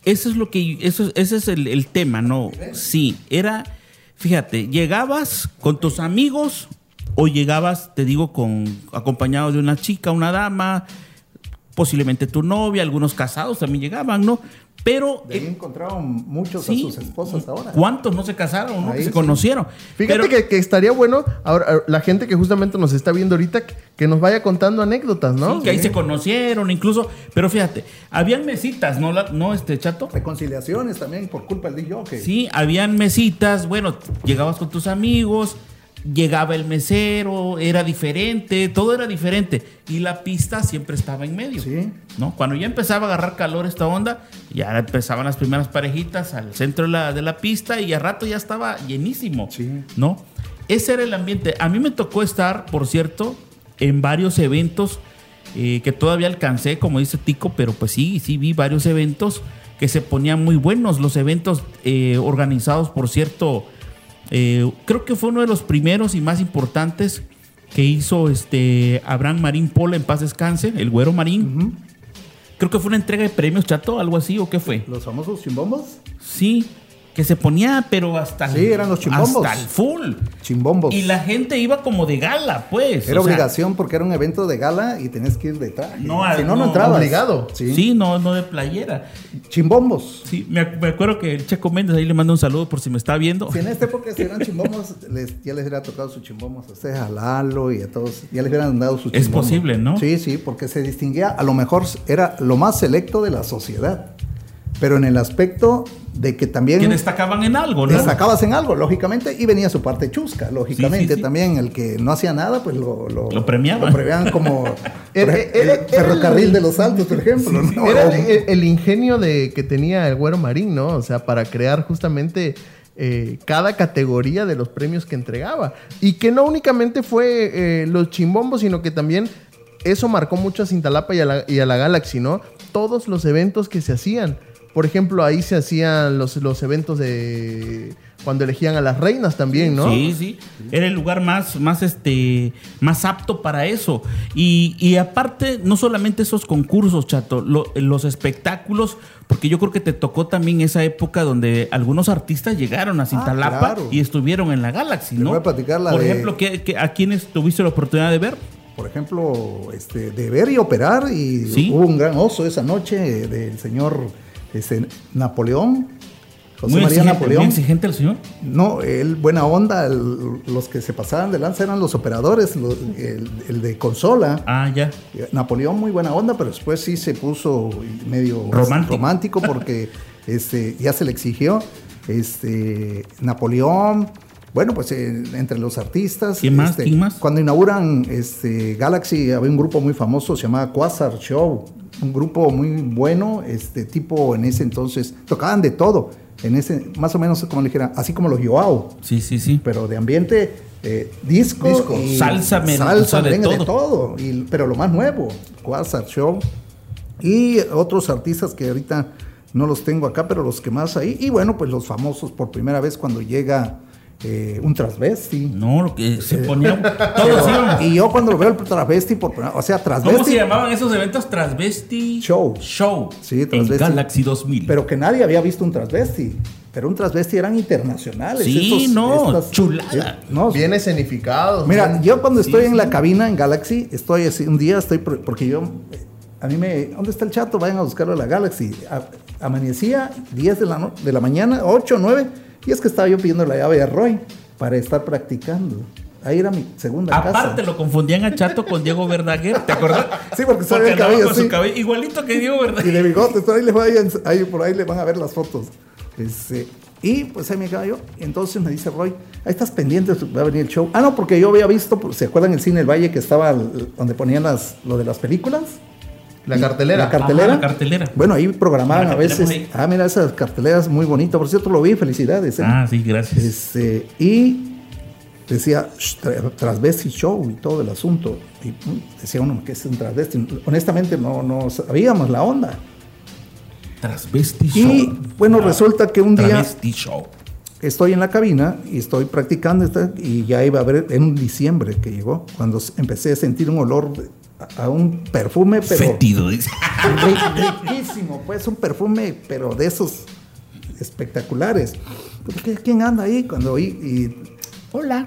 eso es lo que, eso, ese es el, el tema, ¿no? Sí, era, fíjate, llegabas con tus amigos o llegabas, te digo, con acompañado de una chica, una dama, posiblemente tu novia, algunos casados también llegaban, ¿no? Pero De ahí encontraron muchos sí, a sus esposas ahora. ¿cuántos no se casaron, no? Ahí que se sí. conocieron. Fíjate Pero- que, que estaría bueno, ahora eh, la gente que justamente nos está viendo ahorita, que- que nos vaya contando anécdotas, ¿no? Sí, que ahí se conocieron, incluso. Pero fíjate, habían mesitas, ¿no, la- no este chato? Reconciliaciones también por culpa del DJ. que- Sí, habían mesitas. Bueno, llegabas con tus amigos, llegaba el mesero, era diferente, todo era diferente. Y la pista siempre estaba en medio. Sí. ¿no? Cuando ya empezaba a agarrar calor esta onda, ya empezaban las primeras parejitas al centro de la, de la pista y a rato ya estaba llenísimo. Sí. ¿no? Ese era el ambiente. A mí me tocó estar, por cierto, en varios eventos eh, que todavía alcancé, como dice Tico, pero pues sí, sí vi varios eventos que se ponían muy buenos. Los eventos eh, organizados, por cierto, eh, creo que fue uno de los primeros y más importantes que hizo este Abraham Marín Pola en paz descanse, el güero Marín. Creo que fue una entrega de premios, chato, algo así, ¿o qué fue? Los famosos chimbombos. Sí, que se ponía, pero hasta el- Sí, eran los chimbombos. Hasta el full. Chimbombos. Y la gente iba como de gala, pues. Era o sea, obligación porque era un evento de gala y tenías que ir de traje. No, si no, no, no, entrabas. obligado. Sí. Sí, no, no de playera. Chimbombos. Sí, me, me acuerdo que el Checo Méndez ahí le mando un saludo por si me está viendo. Si en esta época si eran chimbombos, les- ya les hubiera tocado sus chimbombos a ustedes, a Lalo y a todos. Ya les hubieran dado sus Es chimbombos. posible, ¿no? Sí, sí, porque se distinguía, a lo mejor era lo más selecto de la sociedad. Pero en el aspecto de que también Que destacaban en algo, ¿no? destacabas en algo, lógicamente, y venía su parte chusca, lógicamente. Sí, sí, sí. También el que no hacía nada, pues lo, Lo premiaban. Lo premiaban como Era- por ej- era- el ferrocarril el- de los Altos, por ejemplo. ¿no? Era el, el- el ingenio de, que tenía el Güero Marín, ¿no? O sea, para crear justamente eh, cada categoría de los premios que entregaba. Y que no únicamente fue eh, los chimbombos, sino que también eso marcó mucho a Cintalapa y a, la, y a la Galaxy, ¿no? Todos los eventos que se hacían. Por ejemplo, ahí se hacían los, los eventos de cuando elegían a las reinas también, ¿no? Sí, sí. Era el lugar más, más, este, más apto para eso. Y, y aparte, no solamente esos concursos, chato, lo- los espectáculos, porque yo creo que te tocó también esa época donde algunos artistas llegaron a Cintalapa claro. y estuvieron en la Galaxy, Te ¿no? voy a platicar la Por de- ejemplo, ¿qué, qué- a quiénes tuviste la oportunidad de ver? por ejemplo, este, de ver y operar, y Sí. hubo un gran oso esa noche del señor este, Napoleón, José muy María exigente, Napoleón. muy exigente el señor. No, él, buena onda, el- los que se pasaban de lanza eran los operadores, el, el de consola. Ah, ya. Napoleón muy buena onda, pero después sí se puso medio Romántico. romántico porque este, ya se le exigió. Este, Napoleón, bueno, pues eh, entre los artistas. ¿Quién más? este, ¿Quién más? Cuando inauguran este, Galaxy había un grupo muy famoso, se llamaba Quasar Show, un grupo muy bueno, este tipo en ese entonces, tocaban de todo, en ese, más o menos como le dijera, así como los Joao Sí, sí, sí. pero de ambiente eh, disco, Disco. y Salsa, o salsa, de merengue, de todo. todo, y- pero lo más nuevo, Quasar Show y otros artistas que ahorita no los tengo acá, pero los que más ahí y bueno, pues los famosos por primera vez cuando llega eh, un transvesti. No, lo que se ponía. Todos íbamos. Y yo cuando lo veo el transvesti por o sea, ¿Cómo transvesti, se llamaban esos eventos? Transvesti Show. Show. Sí, en transvesti. Galaxy 2000. pero que nadie había visto un transvesti. Pero un transvesti eran internacionales. Sí, estos- no, estas- chulada. eh, no, Bien escenificados. Mira, bien- yo cuando sí, estoy en sí. la cabina en Galaxy, estoy así, un día estoy, por- porque yo, a mí me, ¿dónde está el chato? Vayan a buscarlo a la Galaxy. A- amanecía 10 de la, no- de la mañana, 8, 9, y es que estaba yo pidiendo la llave a Roy para estar practicando. Ahí era mi segunda Aparte casa. lo confundían a Chato con Diego Verdaguer, ¿te acuerdas? Sí, porque se ve el cabello su igualito que Diego Y Verdaguer. de bigotes, por ahí, les vayan, ahí por ahí le van a ver las fotos. Este, y pues ahí me quedaba yo. Entonces me dice Roy, ahí estás pendiente, va a venir el show. Ah, no, porque yo había visto, ¿se acuerdan el cine El Valle que estaba donde ponían las, lo de las películas? La cartelera. La cartelera. La cartelera. Bueno, ahí programaban a veces. ahí. Ah, mira, esas carteleras muy bonitas. Por cierto, lo vi, felicidades. ¿eh? Ah, sí, gracias. Este, y decía "Sh, tra- transvesti show y todo el asunto. Y mm, decía uno que es un transvesti. Honestamente, no, no sabíamos la onda. Transvesti Y Show. bueno, Ah, resulta que un día Show. estoy en la cabina y estoy practicando y ya iba a ver en diciembre que llegó, cuando empecé a sentir un olor de- a, un perfume, pero Fétido, dice. ri- riquísimo, pues un perfume, pero de esos espectaculares. Pero, ¿qué- ¿Quién anda ahí? Cuando oí y hola,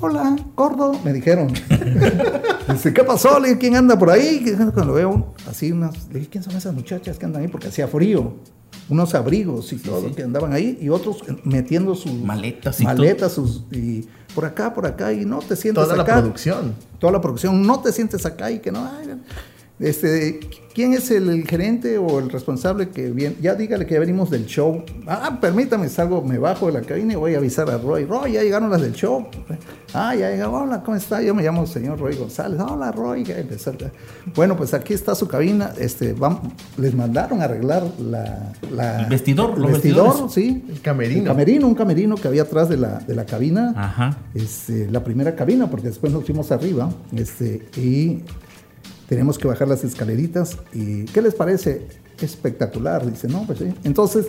hola, gordo, me dijeron. Dice, ¿qué pasó? Le dije, ¿quién anda por ahí? Cuando veo un- así unas, le dije, ¿quién son esas muchachas que andan ahí? Porque hacía frío. Unos abrigos y todo que andaban ahí y otros metiendo sus Maletas y maletas sus, y por acá, por acá y no te sientes Toda la acá producción. toda la producción, no te sientes acá y que no. ay, este, ¿Quién es el, el gerente o el responsable que viene? Ya dígale que ya venimos del show. Ah, permítame, salgo, me bajo de la cabina y voy a avisar a Roy. Roy, ya llegaron las del show. Ah, ya llegaron. Hola, ¿cómo está? Yo me llamo señor Roy González. Hola, Roy. Bueno, pues aquí está su cabina. Este, les mandaron a arreglar la, la- El vestidor, el los vestidor, vestidores. sí. El camerino. El camerino, un camerino que había atrás de la, de la cabina Ajá. este, la primera cabina, porque después nos fuimos arriba, este, y tenemos que bajar las escaleritas. ¿Y qué les parece? Espectacular, dice, no, pues sí. Entonces,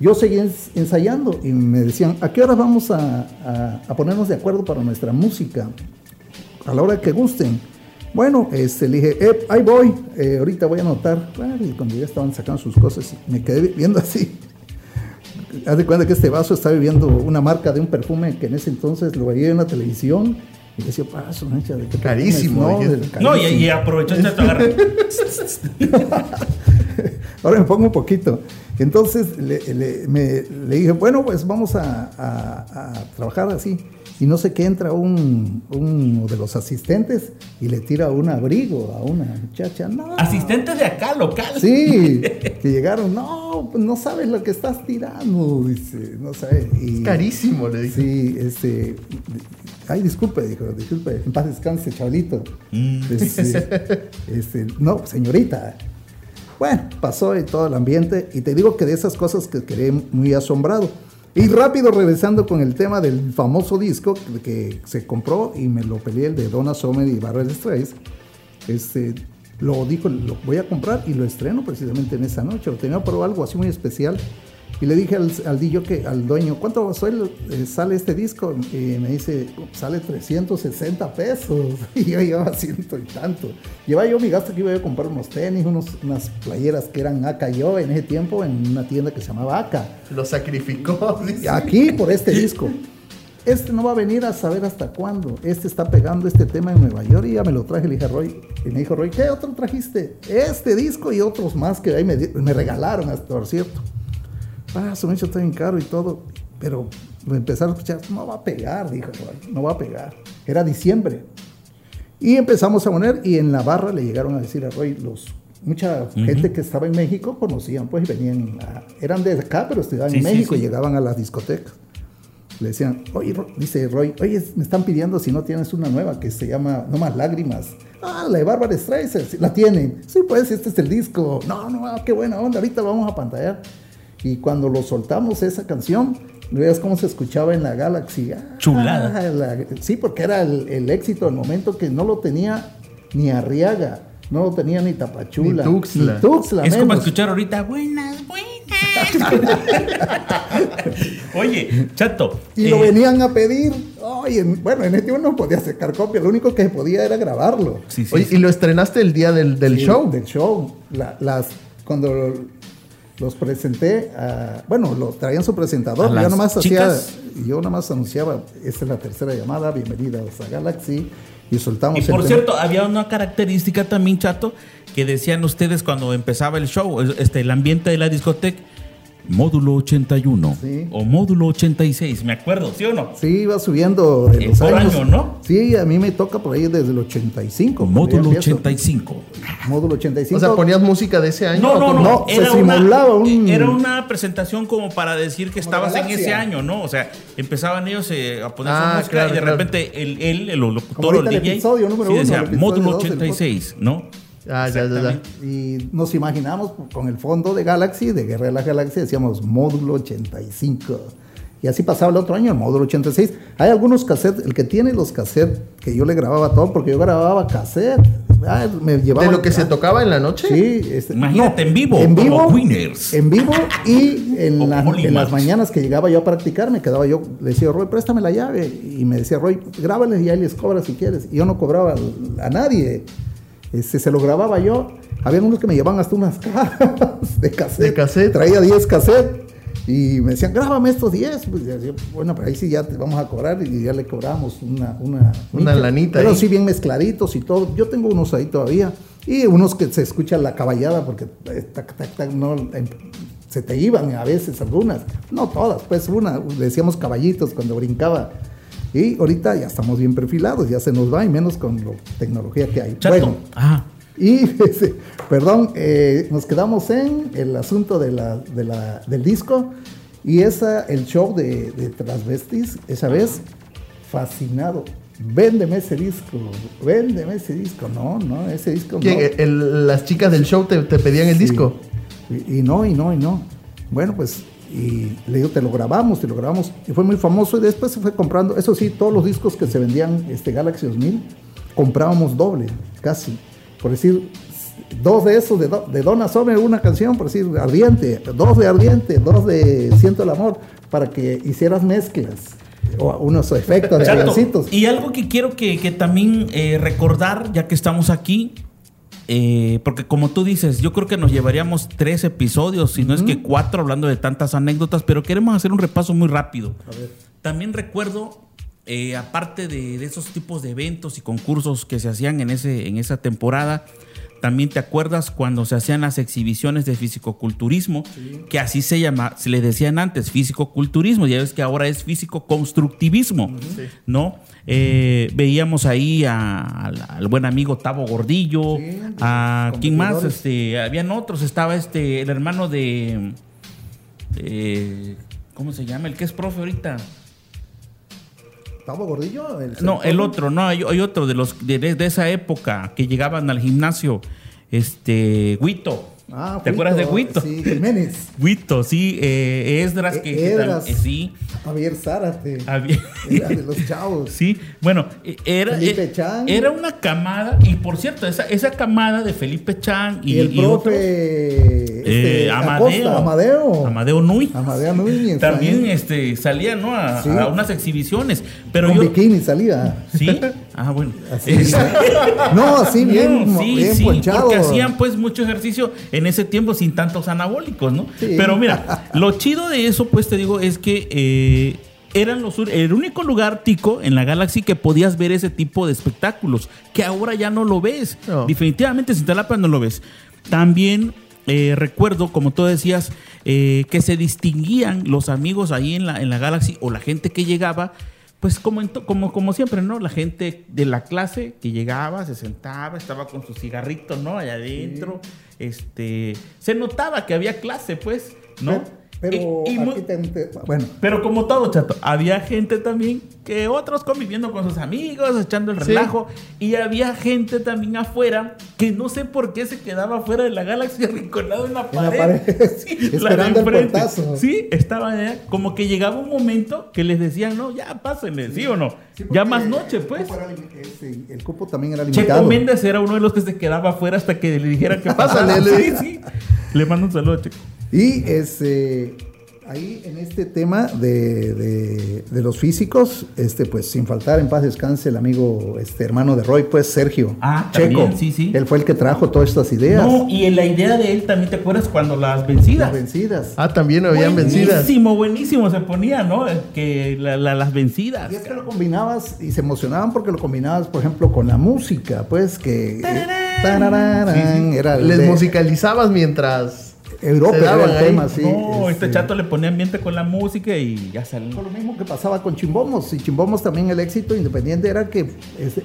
yo seguí ens- ensayando y me decían, ¿a qué hora vamos a, a- a ponernos de acuerdo para nuestra música? A la hora que gusten. Bueno, este, le dije, "Eh, ahí voy, eh, ahorita voy a anotar. Bueno, y cuando ya estaban sacando sus cosas, me quedé viendo así. Haz de cuenta que este vaso está viviendo una marca de un perfume que en ese entonces lo veía en la televisión y decía, paso, mancha, ¿de qué perfume es?" Carísimo, No, No, y, y aprovechó Chato agarra. Ahora me pongo un poquito. Entonces le, le- me- le dije, bueno, pues vamos a, a- a trabajar así. Y no sé qué entra un, uno de los asistentes y le tira un abrigo a una muchacha. No. Asistente de acá, local. Sí, que llegaron, no, pues no sabes lo que estás tirando, dice, no sabes. Y, Carísimo, le dije. Sí, este. Ay, disculpe, dijo, disculpe, en paz descanse, chavalito. Mm. Este, este, no, señorita. Bueno, pasó en todo el ambiente y te digo que de esas cosas que quedé muy asombrado. Y rápido regresando con el tema del famoso disco que, se compró y me lo peleé el de Donna Summer y Barbara Strays. Este, lo dijo, lo voy a comprar y lo estreno precisamente en esa noche. Lo tenía por algo así muy especial. Y le dije al, al DJ que, al dueño, ¿cuánto suel- eh, sale este disco? Y me dice, sale 360 pesos. Y yo llevaba ciento y tanto. Llevaba yo mi gasto que iba a comprar unos tenis, unos, unas playeras que eran acá yo en ese tiempo en una tienda que se llamaba Aka. Lo sacrificó. Aquí por este disco. Este no va a venir a saber hasta cuándo. Este está pegando este tema en Nueva York y ya me lo traje. Le dije a Roy, y me dijo Roy, ¿qué otro trajiste? Este disco y otros más que ahí me, me regalaron, hasta por cierto. Ah, su hecho está bien caro y todo. Pero me empezaron a escuchar, no va a pegar, dijo Roy, no va a pegar. Era diciembre. Y empezamos a poner y en la barra le llegaron a decir a Roy, los, mucha gente que estaba en México conocían, pues, y venían, a- eran de acá, pero estudiaban Sí, en sí, México sí. y llegaban a las discotecas. Le decían, oye, Ro- dice Roy, oye, me están pidiendo si no tienes una nueva que se llama No Más Lágrimas. Ah, la de Bárbara Streisand, la tienen. Sí, pues, este es el disco. No, no, ah, qué buena onda, ahorita lo vamos a pantallar. Y cuando lo soltamos esa canción, veas cómo se escuchaba en la Galaxy. Ah, Chulada. la- sí, porque era el, el éxito del momento que no lo tenía ni Arriaga, no lo tenía ni Tapachula, Ni Tuxtla. ni Tuxtla, Es como escuchar ahorita, buenas, buenas. Oye, Chato. Y lo eh, venían a pedir. Oye, bueno, en este tiempo no podía sacar copia, lo único que podía era grabarlo. Sí, sí, Oye, sí. y lo estrenaste el día del, del Sí, show. Del show. La- las, cuando los presenté, a- bueno, los traían su presentador. A Yo nomás hacía, chicas. yo nomás anunciaba, esta es la tercera llamada, bienvenidos a Galaxy. Y soltamos Y el por tema. cierto, había una característica también, Chato, que decían ustedes cuando empezaba el show, es- este, el ambiente de la discoteca, módulo 81 Sí. o módulo 86, me acuerdo, ¿sí o no? Sí, iba subiendo de los por años. año, ¿no? Sí, a mí me toca por ahí desde el 85. cuando ya Módulo empiezo. 85. Módulo 85. O sea, ponías música de ese año. No, ¿o no, no, No, se simulaba un- Era una presentación como para decir que Como estabas en ese año, ¿no? O sea, empezaban ellos eh, a poner Ah, su música claro, y de claro. repente él, él el locutor o el el DJ, episodio número sí uno, decía el episodio módulo dos del 86, ¿no? Ah, ya, ya, ya. Y nos imaginamos con el fondo de Galaxy, de Guerra de la Galaxia, decíamos módulo 85. Y así pasaba el otro año, el módulo 86. Hay algunos cassettes, el que tiene los cassettes, que yo le grababa todo, porque yo grababa cassette. Ah, me llevaba, ¿De lo que ah, se tocaba en la noche? Sí, este, Imagínate en vivo, en como vivo, Winners. en vivo y en, la- como en las mañanas que llegaba yo a practicar, me quedaba yo, le decía, Roy, préstame la llave. Y me decía, Roy, grábale y ahí les cobra si quieres. Y yo no cobraba a nadie. Este, se lo grababa yo. Habían unos que me llevaban hasta unas cajas de cassette. De cassette. Traía 10 cassettes. Y me decían, grábame estos 10. Pues, decía, bueno, pero ahí sí ya te vamos a cobrar. Y ya le cobramos una... Una, Una lanita Pero ahí. sí bien mezcladitos y todo. Yo tengo unos ahí todavía. Y unos que se escucha la caballada porque eh, tac, tac, tac, no, em, se te iban a veces algunas. No todas, pues una, decíamos caballitos cuando brincaba. Y ahorita ya estamos bien perfilados, ya se nos va y menos con la tecnología que hay. Chato. Bueno, Ajá. y, este, perdón, eh, nos quedamos en el asunto de la, de la- del disco y esa, el show de, de Transvestis, esa vez, fascinado. Véndeme ese disco, véndeme ese disco. No, no, ese disco ¿Quién? no. El- las chicas del show te, te pedían el Sí. disco. Y, y no, y no, y no. Bueno, pues, y le digo, te lo grabamos, te lo grabamos. Y fue muy famoso y después se fue comprando, eso sí, todos los discos que se vendían, este Galaxy 2000, comprábamos doble, casi. Por decir, dos de esos de, Do- de Donna Summer, una canción, por decir, Ardiente, dos de Ardiente, dos de Siento el Amor, para que hicieras mezclas o unos efectos de Chato, y algo que quiero que, que también eh, recordar, ya que estamos aquí, eh, porque como tú dices, yo creo que nos llevaríamos tres episodios, si no es que cuatro, hablando de tantas anécdotas, pero queremos hacer un repaso muy rápido. También recuerdo, eh, aparte de, de esos tipos de eventos y concursos que se hacían en, ese, en esa temporada, también te acuerdas cuando se hacían las exhibiciones de fisicoculturismo, que así se llama, se le decían antes fisicoculturismo, ya ves que ahora es físico-constructivismo, ¿no? Eh, veíamos ahí a- al, al buen amigo Tavo Gordillo, Sí, a quién más, este, habían otros, estaba este, el hermano de, de- ¿cómo se llama? El que es profe ahorita. ¿Estaba gordillo? No, el otro, no, hay, hay otro de los de, de esa época que llegaban al gimnasio, este, Huito. Ah, ¿Te acuerdas de Huito? Sí, Jiménez. Huito, sí, eh, Esdras, que, que Esdras. tam- eh, sí, Javier Zárate. había- Era de los chavos. Sí, bueno, eh, era, Felipe eh, era una camada, y por cierto, esa, esa camada de Felipe Chan y, Y, el y otros, este, eh, Acosta, Amadeo, Amadeo. Amadeo Nui. Amadeo Núñez. También este, salía ¿no? a, Sí. a unas exhibiciones. Pero Con yo. bikini salía. ¿Sí? Ah, bueno. Así. no, así bien, No, sí, bien sí, ponchado. porque hacían pues mucho ejercicio en ese tiempo sin tantos anabólicos, ¿no? Sí. Pero mira, lo chido de eso, pues te digo, es que eh, eran los, el único lugar, Tico, en la Galaxy que podías ver ese tipo de espectáculos, que ahora ya no lo ves. No. Definitivamente en Cintalapa no lo ves. También eh, recuerdo, como tú decías, eh, que se distinguían los amigos ahí en la, en la Galaxy o la gente que llegaba, pues como, en como, como siempre, ¿no? La gente de la clase que llegaba, se sentaba, estaba con su cigarrito, ¿no? Allá adentro. Este, se notaba que había clase, pues, ¿no? Pero, Y- y mu- aquí te- te- bueno, pero como todo, chato, había gente también que otros conviviendo con sus amigos, echando el Sí. relajo. Y había gente también afuera que no sé por qué se quedaba afuera de la galaxia arrinconado en la En la pared. pared, Sí, la de esperando el enfrente. portazo. Sí, estaban allá. Como que llegaba un momento que les decían, no, ya pásenle, ¿sí o no? sí, ya más noche, el pues. el cupo también era Checo limitado. Méndez era uno de los que se quedaba afuera hasta que le dijeran que Pásale, Sí, sí. Le mando un saludo, Checo. Y este, ahí en este tema de, de- de los físicos, este, pues sin faltar en paz descanse el amigo, este hermano de Roy, pues Sergio Ah, Checo. también, sí, sí. Él fue el que trajo todas estas ideas. No, y en la idea de él también, ¿te acuerdas cuando las vencidas? Las vencidas. Ah, también habían vencidas. Buenísimo, buenísimo se ponía, ¿no? Que la- la- las vencidas. Y es que lo combinabas y se emocionaban porque lo combinabas, por ejemplo, con la música, pues que era el Les de musicalizabas mientras. Europa era el ahí. tema, sí. no, este, este, chato le ponía ambiente con la música y ya salió. Lo mismo que pasaba con Chimbomos. Y Chimbomos también el éxito independiente era que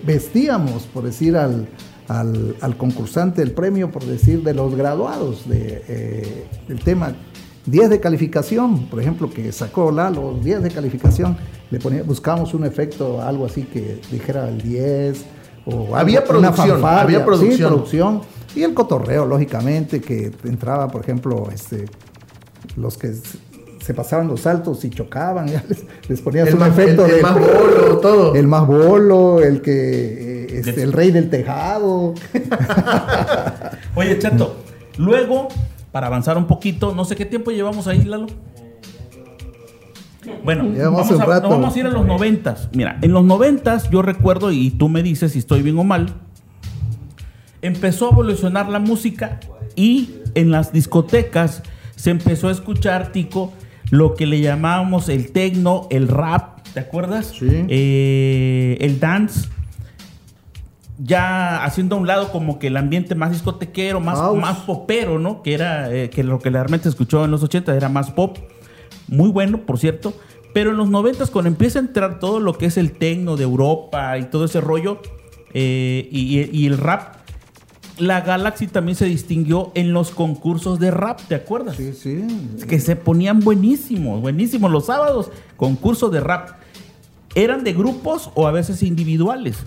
vestíamos, por decir, al, al, al concursante del premio, por decir, de los graduados de, eh, del tema. 10 de calificación, por ejemplo, que sacó Lalo, 10 de calificación. Le ponía, buscábamos un efecto, algo así que dijera el 10. O Había producción, había sí, producción. Y el cotorreo, lógicamente, que entraba, por ejemplo, este, los que se pasaban los saltos y chocaban, ya les, les ponías El un más- efecto el- el de más bolo, todo. El más bolo, el que eh, este, el rey del tejado. Oye, chato, luego, para avanzar un poquito, no sé qué tiempo llevamos ahí, Lalo. Bueno, vamos un a, rato. vamos a ir a los noventas. Mira, en los noventas yo recuerdo, y tú me dices si estoy bien o mal, empezó a evolucionar la música y en las discotecas se empezó a escuchar, Tico, lo que le llamábamos el techno, el rap, ¿te acuerdas? Sí. Eh, el dance. Ya haciendo a un lado como que el ambiente más discotequero, más, House. más popero, ¿no? Que era eh, que lo que realmente escuchó en los 80 era más pop. Muy bueno, por cierto. Pero en los 90 cuando empieza a entrar todo lo que es el techno de Europa y todo ese rollo, eh, y, y el rap, la Galaxy también se distinguió en los concursos de rap, ¿te acuerdas? Sí, sí. que se ponían buenísimos, buenísimos los sábados, concursos de rap. Eran de grupos o a veces individuales.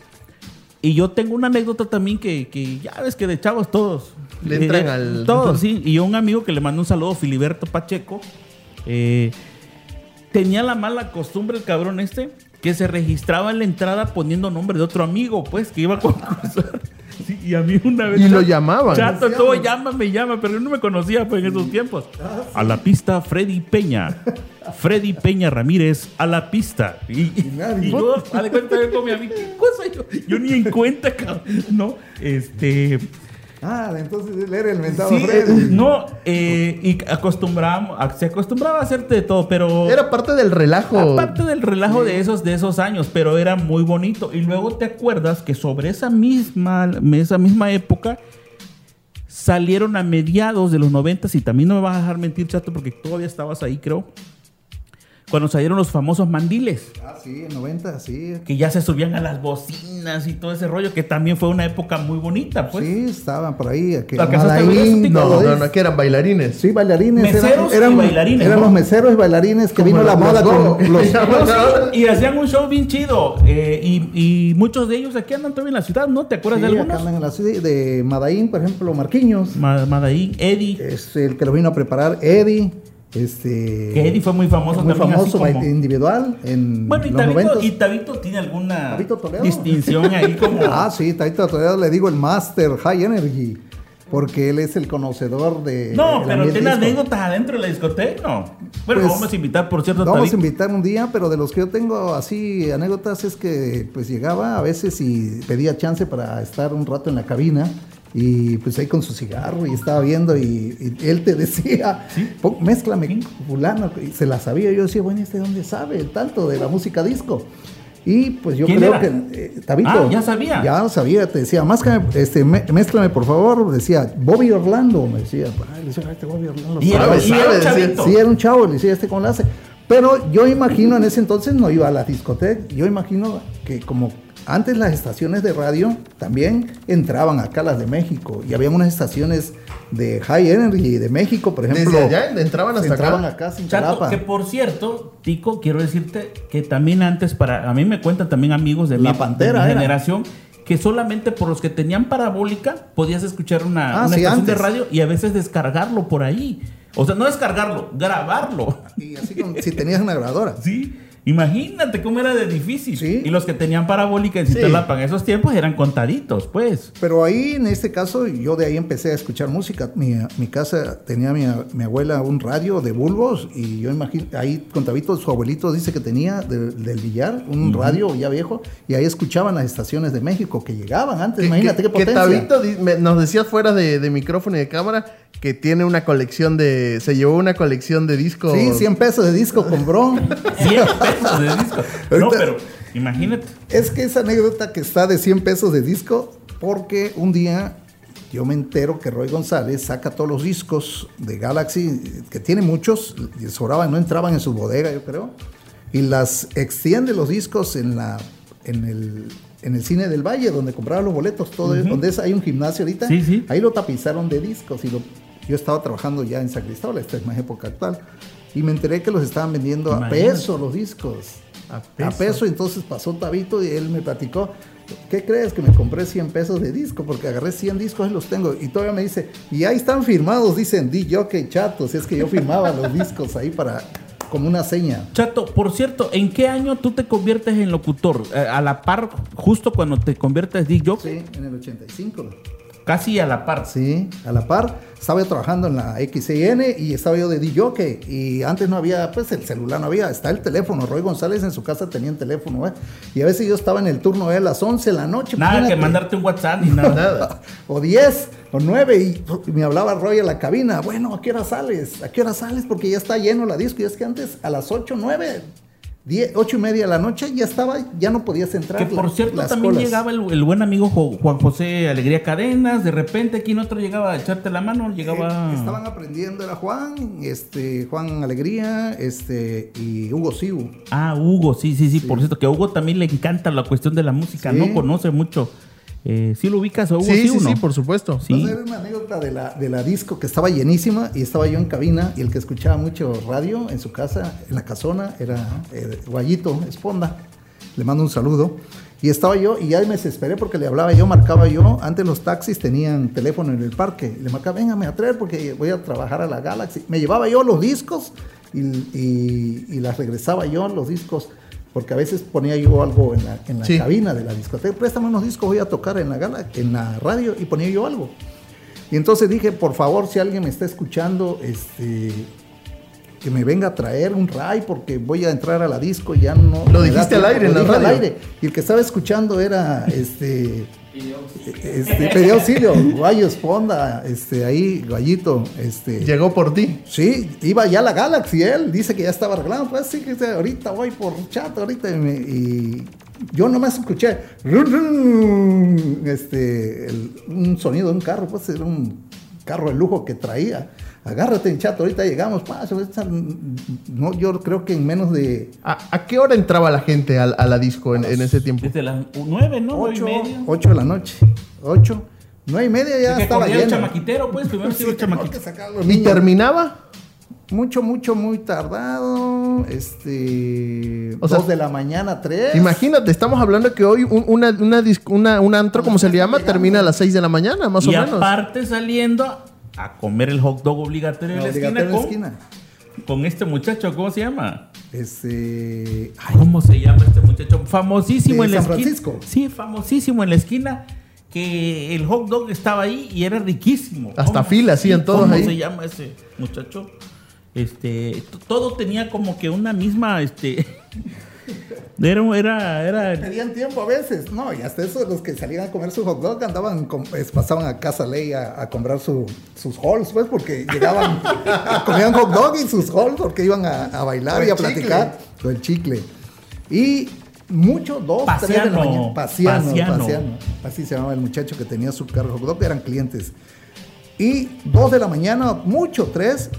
Y yo tengo una anécdota también que, que ya ves que de chavos todos. Le entran al- Todos, sí. Y un amigo que le mandó un saludo, Filiberto Pacheco, eh, tenía la mala costumbre el cabrón este que se registraba en la entrada poniendo nombre de otro amigo, pues, que iba a concursar. Sí, y a mí una vez... Y lo llamaban. Chato, todo llámame, llama, pero yo no me conocía pues, en esos tiempos. A la pista, Freddy Peña. Freddy Peña Ramírez, a la pista. Y, y, nadie. y yo, haz de cuenta, yo con mi amigo, ¿qué cosa? Yo, yo ni en cuenta, cabrón. No, este... Ah, entonces él era el mentado Sí, Freddy. no, eh, y acostumbramos, a- se acostumbraba a hacerte de todo, pero... Era parte del relajo. Aparte del relajo de esos, de esos años, pero era muy bonito. Y luego te acuerdas que sobre esa misma, esa misma época salieron a mediados de los 90 y también no me vas a dejar mentir, chato, porque todavía estabas ahí, creo. Cuando salieron los famosos mandiles, Ah, sí, en 90, sí. que ya se subían a las bocinas y todo ese rollo, que también fue una época muy bonita, pues. sí, estaban por ahí. Que. No, no, no, que eran bailarines. Sí, bailarines. Meseros eran, y bailarines, Eran ¿no? los meseros y bailarines que vino la moda con los... Y hacían un show bien chido. eh, y, y muchos de ellos aquí andan todavía en la ciudad, ¿no? ¿Te acuerdas Sí, de acá algunos? andan en la ciudad de Madaín, por ejemplo, Marquiños. Ma- Madaín, Eddie. Es el que lo vino a preparar Eddie. Este, Que Eddie fue muy famoso muy también, famoso como- individual en Bueno, y los Tabito, 90. y Tabito tiene alguna Tabito distinción ahí como... Ah, sí, Taito Toledo le digo el Master High Energy, porque él es el conocedor de. no, pero tiene anécdotas adentro de la discoteca, ¿no? Bueno, Pues, vamos a invitar, por cierto, Vamos a Tabito. invitar un día, pero de los que yo tengo así anécdotas es que pues llegaba a veces y pedía chance para estar un rato en la cabina y pues ahí con su cigarro y estaba viendo y, y él te decía, "Pon- mézclame fulano, y se la sabía, yo decía, bueno, ¿este dónde sabe tanto de la música disco? Y pues yo ¿Quién creo era? que eh, Tabito. Ah, ya sabía. Ya sabía, te decía, máscame, este, mé- mézclame por favor, decía, Bobby Orlando, me decía, ay, le decía, "Ay, este Bobby Orlando. Y era, sabe, y era sabe, un chavito. Sí, era un chavo, le decía, ¿este cómo lo hace? Pero yo imagino en ese entonces no iba a la discoteca, yo imagino que como antes las estaciones de radio también entraban acá las de México y había unas estaciones de High Energy de México, por ejemplo. Desde allá entraban hasta entraban acá. acá sin Chato, que por cierto, Tico, quiero decirte que también antes para a mí me cuentan también amigos de La mi, Pantera de mi generación que solamente por los que tenían parabólica podías escuchar una, Ah, una sí, estación de radio y a veces descargarlo por ahí. O sea, no descargarlo, grabarlo. Y así como si tenías una grabadora. Sí. Imagínate cómo era de difícil. Sí. Y los que tenían parabólica en Cintalapa en esos tiempos eran contaditos, pues. Pero ahí, en este caso, yo de ahí empecé a escuchar música. Mi, mi casa tenía mi, mi abuela un radio de bulbos y yo imagino, ahí con Tabito, su abuelito dice que tenía de- del billar un radio ya viejo y ahí escuchaban las estaciones de México que llegaban antes. Imagínate qué que potencia. Tabito nos decía fuera de, de micrófono y de cámara que tiene una colección de. Se llevó una colección de discos. Sí, 100 pesos de disco compró. 100 pesos de disco. No, pero imagínate. Es que esa anécdota que está de 100 pesos de disco, porque un día yo me entero que Roy González saca todos los discos de Galaxy, que tiene muchos, y sobraban, no entraban en su bodega, yo creo, y las extiende los discos en la en el en el cine del Valle, donde compraban los boletos, todo donde es, hay un gimnasio ahorita, Sí, sí. ahí lo tapizaron de discos y lo, yo estaba trabajando ya en San Cristóbal, esta es más época actual, y me enteré que los estaban vendiendo a peso los discos. A A peso. entonces pasó Tabito y él me platicó, ¿qué crees? Que me compré 100 pesos de disco, porque agarré 100 discos y los tengo. Y todavía me dice, y ahí están firmados, dicen, di yo que chato, si es que yo firmaba los discos ahí para, como una seña. Chato, por cierto, ¿en qué año tú te conviertes en locutor? Eh, a la par, justo cuando te conviertes DJ, Sí, en el 85. Casi a la par. Sí, a la par. Estaba yo trabajando en la XIN y estaba yo de DJ. Y antes no había, pues el celular no había, está el teléfono. Roy González en su casa tenía un teléfono, ¿eh? Y a veces yo estaba en el turno ¿eh? a las 11 de la noche. Nada que mandarte un WhatsApp ni nada. Nada. o 10 o 9 y, y me hablaba Roy a la cabina, bueno, ¿a qué hora sales? ¿A qué hora sales? Porque ya está lleno la disco y es que antes a las 8, 9, 10, 8 y media de la noche ya estaba, ya no podías entrar. Que por la- cierto también colas. llegaba el, el buen amigo Jo- Juan José Alegría Cadenas, de repente aquí en otro llegaba a echarte la mano, llegaba... Eh, estaban aprendiendo, era Juan, este, Juan Alegría, este, y Hugo Siu. Ah, Hugo, sí, sí, sí, por cierto, que a Hugo también le encanta la cuestión de la música, Sí. no conoce mucho. Eh, ¿Sí lo ubicas a Hugo? Sí, sí, no? sí, por supuesto. Sí. Entonces, era una anécdota de la, de la disco que estaba llenísima y estaba yo en cabina y el que escuchaba mucho radio en su casa, en la casona, era eh, Guayito Esponda. Le mando un saludo. Y estaba yo y ya me desesperé porque le hablaba yo, marcaba yo. Antes los taxis tenían teléfono en el parque. Le marcaba, véngame a traer porque voy a trabajar a la Galaxy. Me llevaba yo los discos y, y, y las regresaba yo, los discos. Porque a veces ponía yo algo en la, en la Sí. cabina de la discoteca. Préstame unos discos, voy a tocar en la, gala, en la radio y ponía yo algo. Y entonces dije, por favor, si alguien me está escuchando, este, que me venga a traer un ray porque voy a entrar a la disco y ya no. Lo dijiste da al aire, en lo la dije al radio. aire. Y el que estaba escuchando era este. Este pedía auxilio, Guayo Esponda, este, ahí, Guayito, este. Llegó por ti. Sí, iba ya a la Galaxy, él dice que ya estaba arreglado, pues sí, que ahorita voy por chat, ahorita, y, me- y yo nomás escuché, este, el- un sonido de un carro, pues era un carro de lujo que traía, agárrate en chat, ahorita llegamos, pues, ahorita, no, yo creo que en menos de ¿A, a qué hora entraba la gente a, a la disco en, en ese tiempo? Desde las nueve, ¿no? Nueve y 8, media. 8 de la noche, 8, 9 y media ya que estaba el lleno. chamaquitero, pues, primero sí, el chamaquitero. ¿Y terminaba? Mucho, mucho, muy tardado. Este. O sea, dos de la mañana, tres. Imagínate, estamos hablando que hoy un, una, una, un antro, como se le llama, termina a las 6 de la mañana, más o Y menos. aparte saliendo a comer el hot dog obligatorio en la esquina, Obligatorio en la con, esquina. con este muchacho, ¿cómo se llama? Este. Ay, ¿Cómo se llama este muchacho? Famosísimo De en la San esquina. Francisco. Sí, famosísimo en la esquina. Que el hot dog estaba ahí y era riquísimo. Hasta ¿Cómo? fila hacían todos ¿Cómo ahí. se llama ese muchacho? Este, todo tenía como que una misma, este, Era, era, era. Pedían tiempo a veces, no, y hasta eso los que salían a comer su hot dog andaban, con- pues, pasaban a Casa Ley a, a comprar su- sus halls, pues, porque llegaban, comían hot dog y sus halls porque iban a, a bailar y a el chicle. platicar con el chicle. Y mucho, dos, tres de la mañana. Pasiano. Pasiano. Así se llamaba el muchacho que tenía su carro hot dog, eran clientes. Y dos de la mañana, mucho, tres.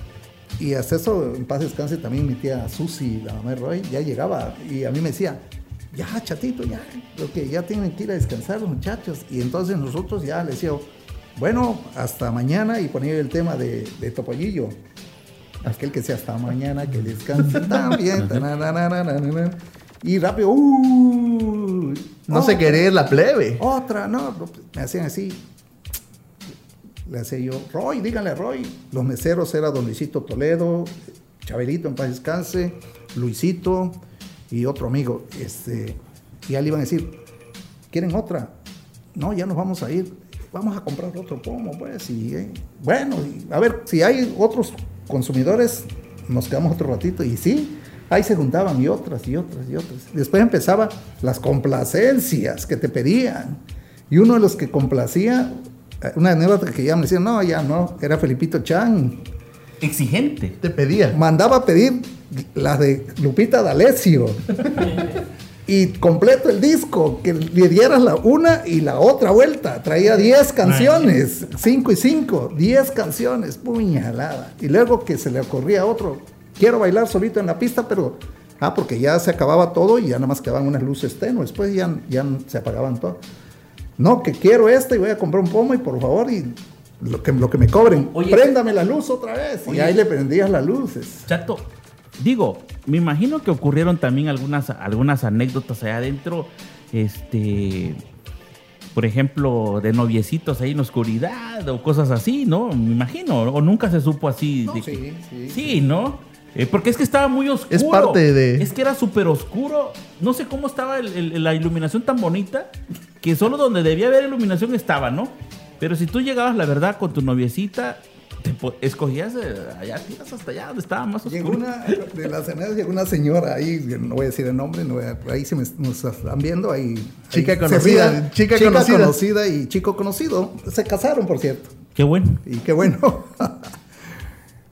Y hasta eso, en paz descanse, también mi tía Susi, la mamá de Roy, ya llegaba y a mí me decía, ya, chatito, ya, lo que ya tienen que ir a descansar los muchachos. Y entonces nosotros ya le decía, bueno, hasta mañana y ponía el tema de, de Topollillo. Aquel que sea hasta mañana, que descanse también. y rápido, uh, No se otra, querer la plebe. Otra, no, me hacían así. Le hacía yo, Roy, díganle Roy. Los meseros era Don Luisito Toledo, Chabelito en paz descanse, Luisito y otro amigo. Este, y ya iban a decir, ¿quieren otra? No, ya nos vamos a ir. Vamos a comprar otro pomo, pues. Y, eh, bueno, a ver, si hay otros consumidores, nos quedamos otro ratito. Y sí, ahí se juntaban y otras y otras y otras. Después empezaba las complacencias que te pedían. Y uno de los que complacía, una anécdota que ya me decían, no, ya no, era Felipito Chan. Exigente. Te pedía. Mandaba a pedir las de Lupita D'Alessio. y completo el disco, que le dieras la una y la otra vuelta. Traía 10 canciones, 5 y 5, 10 canciones, puñalada. Y luego que se le ocurría a otro, quiero bailar solito en la pista, pero, ah, porque ya se acababa todo y ya nada más quedaban unas luces tenues, después ya, ya se apagaban todo. No, que quiero esta y voy a comprar un pomo y por favor, y lo que, lo que me cobren, Oye, préndame la luz otra vez. Y ahí le prendías las luces. Chato, digo, me imagino que ocurrieron también algunas, algunas anécdotas allá adentro, este, por ejemplo, de noviecitos ahí en la oscuridad o cosas así, ¿no? Me imagino, o nunca se supo así. No, de- sí, sí. Sí, ¿no? Eh, porque es que estaba muy oscuro. Es parte de- Es que era súper oscuro. No sé cómo estaba el- el- la iluminación tan bonita que solo donde debía haber iluminación estaba, ¿no? Pero si tú llegabas, la verdad, con tu noviecita, te escogías eh, allá, tiras hasta allá donde estaba más oscuro. Llegó una, de las escenas llegó una señora ahí, no voy a decir el nombre, no voy a- ahí se me, nos están viendo, ahí. Chica ahí se conocida, rían. chica conocida. conocida y chico conocido. Se casaron, por cierto. Qué bueno. Y qué bueno.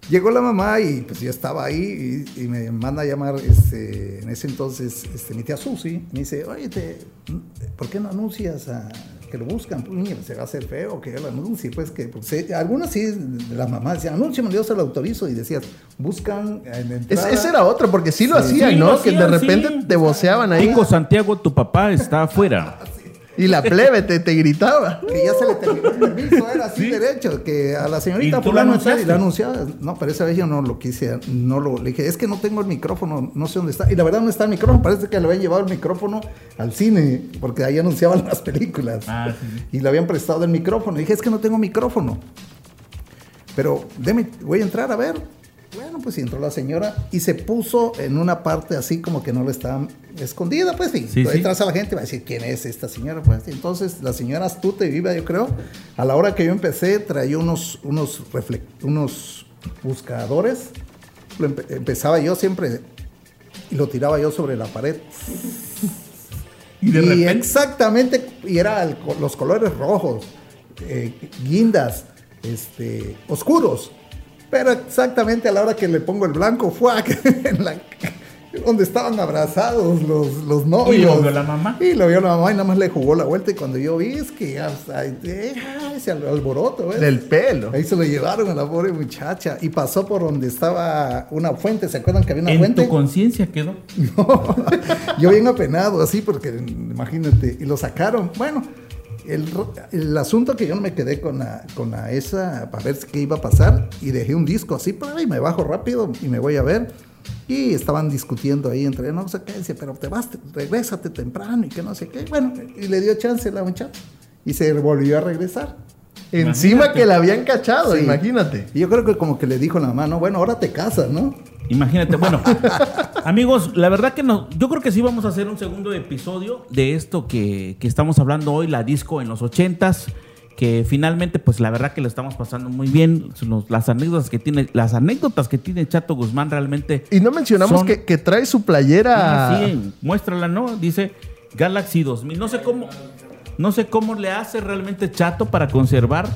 Llegó la mamá y pues yo estaba ahí y, y me manda a llamar este, en ese entonces este, mi tía Susi. Me dice, oye, te, ¿por qué no anuncias a que lo buscan? Pues mira, se va a hacer feo que yo lo anuncie. Pues que pues, eh, algunas sí, de las mamás decían, anúnciame, yo se lo autorizo. Y decías, buscan en la Es- entrada. ese era otro, porque sí lo Sí, hacían, sí, ¿no? lo que de repente sí. te voceaban ahí. Tico Santiago, tu papá está afuera. Y la plebe te, te gritaba. Que ya se le terminó el permiso, era así derecho, que a la ¿Y señorita tú fulano lo y la anunciaba. No, pero esa vez yo no lo quise, no lo, le dije, es que no tengo el micrófono, no sé dónde está. Y la verdad no está el micrófono, parece que le habían llevado el micrófono al cine, porque ahí anunciaban las películas. Ah, sí. Y le habían prestado el micrófono. Y dije, es que no tengo micrófono. Pero deme, voy a entrar a ver. Bueno, pues entró la señora y se puso en una parte así como que no le estaban escondida, pues sí. Sí, sí. Entras a la gente y va a decir quién es esta señora, pues. Entonces la señora astuta y viva, yo creo, a la hora que yo empecé, traía unos, unos, unos buscadores. Lo empe- empezaba yo siempre y lo tiraba yo sobre la pared. Y de Y repente- exactamente, y era el los colores rojos, eh, guindas, este, oscuros. Pero exactamente a la hora que le pongo el blanco, fue en la, donde estaban abrazados los, los novios. Y lo vio la mamá. Y lo vio la mamá y nada más le jugó la vuelta. Y cuando yo vi, es que ya, o sea, eh, ese al- alboroto, ¿ves? Del pelo. Ahí se lo llevaron a la pobre muchacha. Y pasó por donde estaba una fuente. ¿Se acuerdan que había una en fuente? tu conciencia quedó. No, yo bien apenado, así, porque imagínate, y lo sacaron. Bueno, el, el asunto que yo no me quedé con la, con la esa para ver qué iba a pasar y dejé un disco así, para y me bajo rápido y me voy a ver. Y estaban discutiendo ahí entre, no sé qué, pero te vas, te- regrésate temprano y que no sé qué. Bueno, y le dio chance la muchacha y se volvió a regresar. Encima que la habían cachado, Sí. imagínate. Y yo creo que como que le dijo la mamá, no, bueno, ahora te casas, ¿no? Imagínate, bueno, amigos, la verdad que no, yo creo que sí vamos a hacer un segundo episodio de esto que, que estamos hablando hoy, la disco en los ochentas, que finalmente, pues la verdad que lo estamos pasando muy bien. Las anécdotas que tiene, las anécdotas que tiene Chato Guzmán realmente. Y no mencionamos Son- que, que trae su playera. Ah, sí, muéstrala, ¿no? Dice Galaxy 2000. No sé cómo, no sé cómo le hace realmente Chato para conservar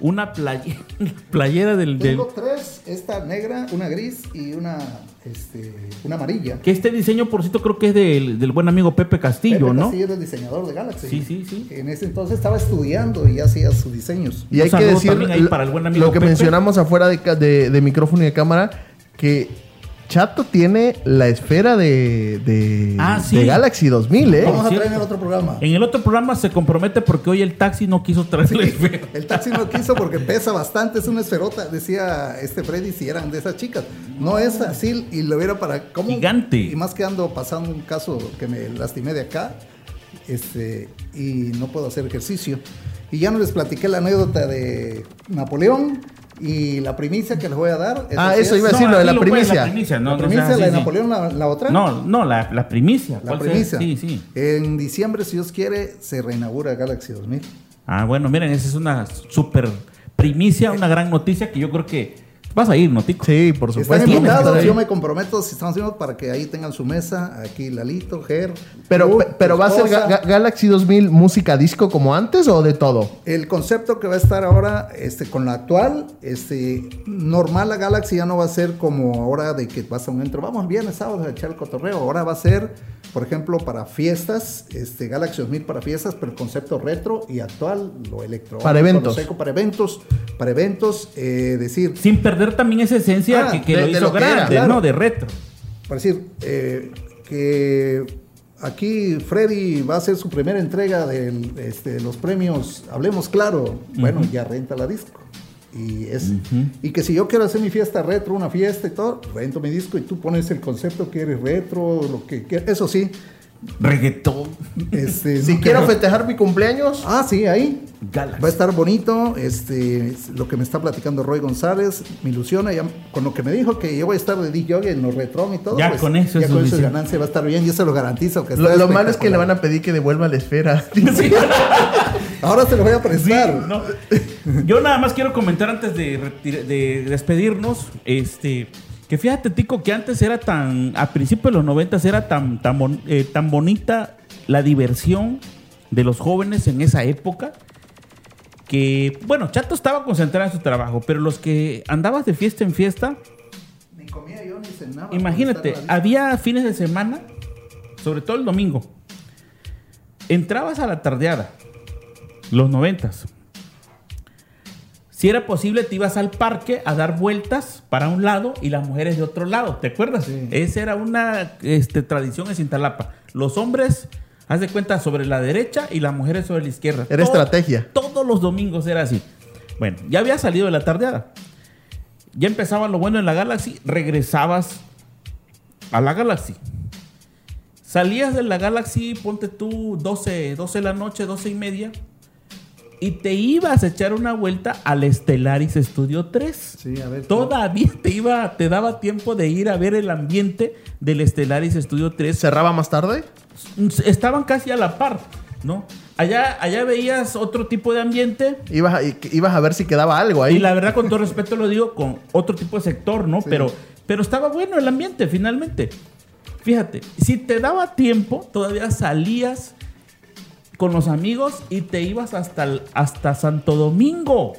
una playe- playera del, del- Tengo tres, esta negra, una gris y una, este, una amarilla. que este diseño, por cierto, creo que es del, del buen amigo Pepe Castillo, Pepe ¿no? Castillo era el diseñador de Galaxy. Sí, sí, sí. En ese entonces estaba estudiando y hacía sus diseños. Y hay que decir también ahí para el buen amigo lo que Pepe. mencionamos afuera de- de micrófono y de cámara, que Chato tiene la esfera de, de, Ah, sí. de Galaxy 2000, ¿eh? Vamos a traer en el otro programa. En el otro programa se compromete porque hoy el taxi no quiso traer la esfera. El taxi no quiso porque pesa bastante, es una esferota, decía este Freddy, si eran de esas chicas. No es así y lo era para... ¿cómo? Gigante. Y más que ando pasando un caso que me lastimé de acá este, y no puedo hacer ejercicio. Y ya no les platiqué la anécdota de Napoleón y la primicia que les voy a dar. Ah, sí eso es. iba a decir, lo de la puede, primicia. La primicia, no, la no sea primicia, así, la de. Napoleón, la, la otra. No, no, la, la primicia. La primicia. Sí, sí. En diciembre, si Dios quiere, se reinaugura Galaxy 2000. Ah, bueno, miren, esa es una súper primicia, una gran noticia que yo creo que vas a ir, ¿no, Tico? Sí, por Están supuesto. Que invitados, yo me comprometo, si estamos viendo, para que ahí tengan su mesa, aquí Lalito, Ger. Pero, tú, pero va a ser. Ga- Ga- Galaxy 2000 música disco como antes o de todo? El concepto que va a estar ahora este, con la actual, este, normal la Galaxy ya no va a ser como ahora de que vas a un entro, vamos viernes, sábado a echar el cotorreo. Ahora va a ser, por ejemplo, para fiestas, este, Galaxy 2000 para fiestas, pero el concepto retro y actual, lo electrónico. Para eventos. seco, para eventos, para eventos, eh, decir, Sin perder también esa esencia Ah, que, que de- lo de hizo lo que era, grande, claro. ¿no? De retro. para decir eh, que aquí Freddy va a hacer su primera entrega del, este, de los premios Hablemos Claro. Bueno, ya renta la disco. Y, es, y que si yo quiero hacer mi fiesta retro, una fiesta y todo, rento mi disco y tú pones el concepto que eres retro, lo que quieras. Eso sí. Reggaetón. Este, Si no quiero festejar mi cumpleaños, Ah, sí, ahí. Galaxy. Va a estar bonito, este, es lo que me está platicando Roy González, me ilusiona, ya, con lo que me dijo que yo voy a estar de DJ en los retro y todo. pues, Ya con eso ya es con eso ganancia, va a estar bien, yo se lo garantizo. Que lo, malo es que le van a pedir que devuelva la esfera. Ahora se lo voy a Sí, prestar. no. Yo nada más quiero comentar antes de despedirnos, este, que fíjate, Tico, que antes era tan, a principios de los noventas era tan, tan, bon- eh, tan bonita la diversión de los jóvenes en esa época, que, bueno, Chato estaba concentrado en su trabajo, pero los que andabas de fiesta en fiesta, Ni comía yo ni cenaba. Imagínate, había fines de semana, sobre todo el domingo. Entrabas a la tardeada, los noventas. Si era posible, te ibas al parque a dar vueltas para un lado y las mujeres de otro lado. ¿Te acuerdas? Sí. Esa era una este, tradición en Cintalapa. Los hombres, haz de cuenta, sobre la derecha y las mujeres sobre la izquierda. Era estrategia. Todos los domingos era así. Bueno, ya había salido de la tardeada. Ya empezaba lo bueno en la Galaxy, regresabas a la Galaxy. Salías de la Galaxy, ponte tú 12, 12 de la noche, 12 y media, y te ibas a echar una vuelta al Stellaris Studio 3. Sí, a ver. Todavía te iba, te daba tiempo de ir a ver el ambiente del Stellaris Studio 3 ¿Cerraba más tarde? estaban casi a la par, ¿no? Allá, allá veías otro tipo de ambiente Ibas a, ibas a ver si quedaba algo ahí. y la verdad con todo respeto lo digo con otro tipo de sector, ¿no? Pero, pero estaba bueno el ambiente finalmente. Fíjate, si te daba tiempo, todavía salías con los amigos y te ibas hasta, hasta Santo Domingo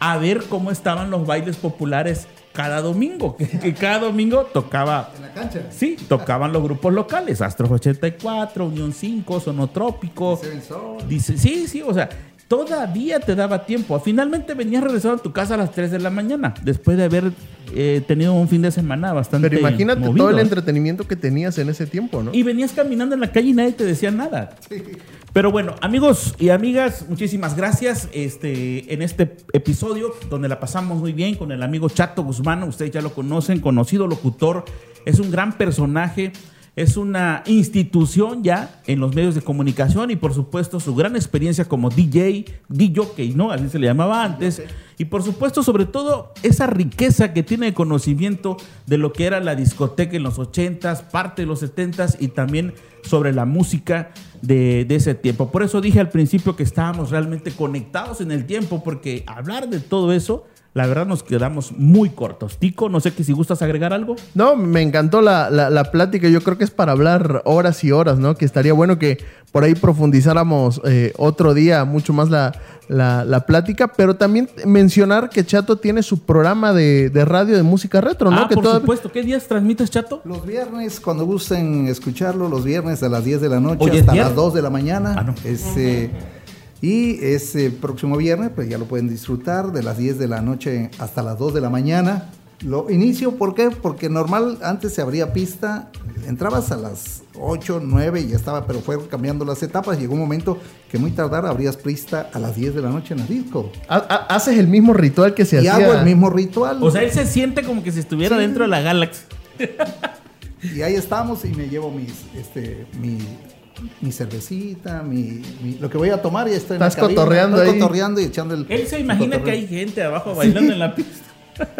a ver cómo estaban los bailes populares cada domingo. Que, que cada domingo tocaba En la cancha. Sí, tocaban los grupos locales, Astros 84, Unión 5, Sonotrópico. Dice, sí, sí, o sea, todavía te daba tiempo. Finalmente venías regresando a tu casa a las 3 de la mañana, después de haber eh, tenido un fin de semana bastante Pero imagínate movido. todo el entretenimiento que tenías en ese tiempo, ¿no? Y venías caminando en la calle y nadie te decía nada. Pero bueno, amigos y amigas, muchísimas gracias este, en este episodio donde la pasamos muy bien con el amigo Chato Guzmán. Ustedes ya lo conocen, conocido locutor. Es un gran personaje. Es una institución ya en los medios de comunicación y por supuesto su gran experiencia como DJ, DJ, ¿no? Así se le llamaba antes. Y por supuesto, sobre todo, esa riqueza que tiene de conocimiento de lo que era la discoteca en los 80s, parte de los 70s y también sobre la música de, de ese tiempo. Por eso dije al principio que estábamos realmente conectados en el tiempo, porque hablar de todo eso la verdad nos quedamos muy cortos. Tico, no sé que si gustas agregar algo. No, me encantó la, la, plática. Yo creo que es para hablar horas y horas, ¿no? Que estaría bueno que por ahí profundizáramos eh, otro día mucho más la, la, plática, pero también mencionar que Chato tiene su programa de, radio de música retro, ¿no? Ah, por supuesto. ¿Qué días transmites, Chato? Los viernes, cuando gusten escucharlo, los viernes a las 10 de la noche hasta las 2 de la mañana. Ah, no. Este, y ese próximo viernes, pues ya lo pueden disfrutar de las 10 de la noche hasta las 2 de la mañana. Lo inicio, ¿por qué? Porque normal antes se abría pista, entrabas a las 8, 9 y ya estaba, pero fue cambiando las etapas. Llegó un momento que muy tardar abrías pista a las 10 de la noche en el disco. Haces el mismo ritual que se y hacía. hago el mismo ritual. O sea, él se siente como que si estuviera dentro de la Galaxy. y ahí estamos y me llevo mis, este, mi mi cervecita, mi, lo que voy a tomar y estoy Estás cotorreando ahí. cotorreando y echando el. Él se imagina que hay gente abajo bailando en la pista.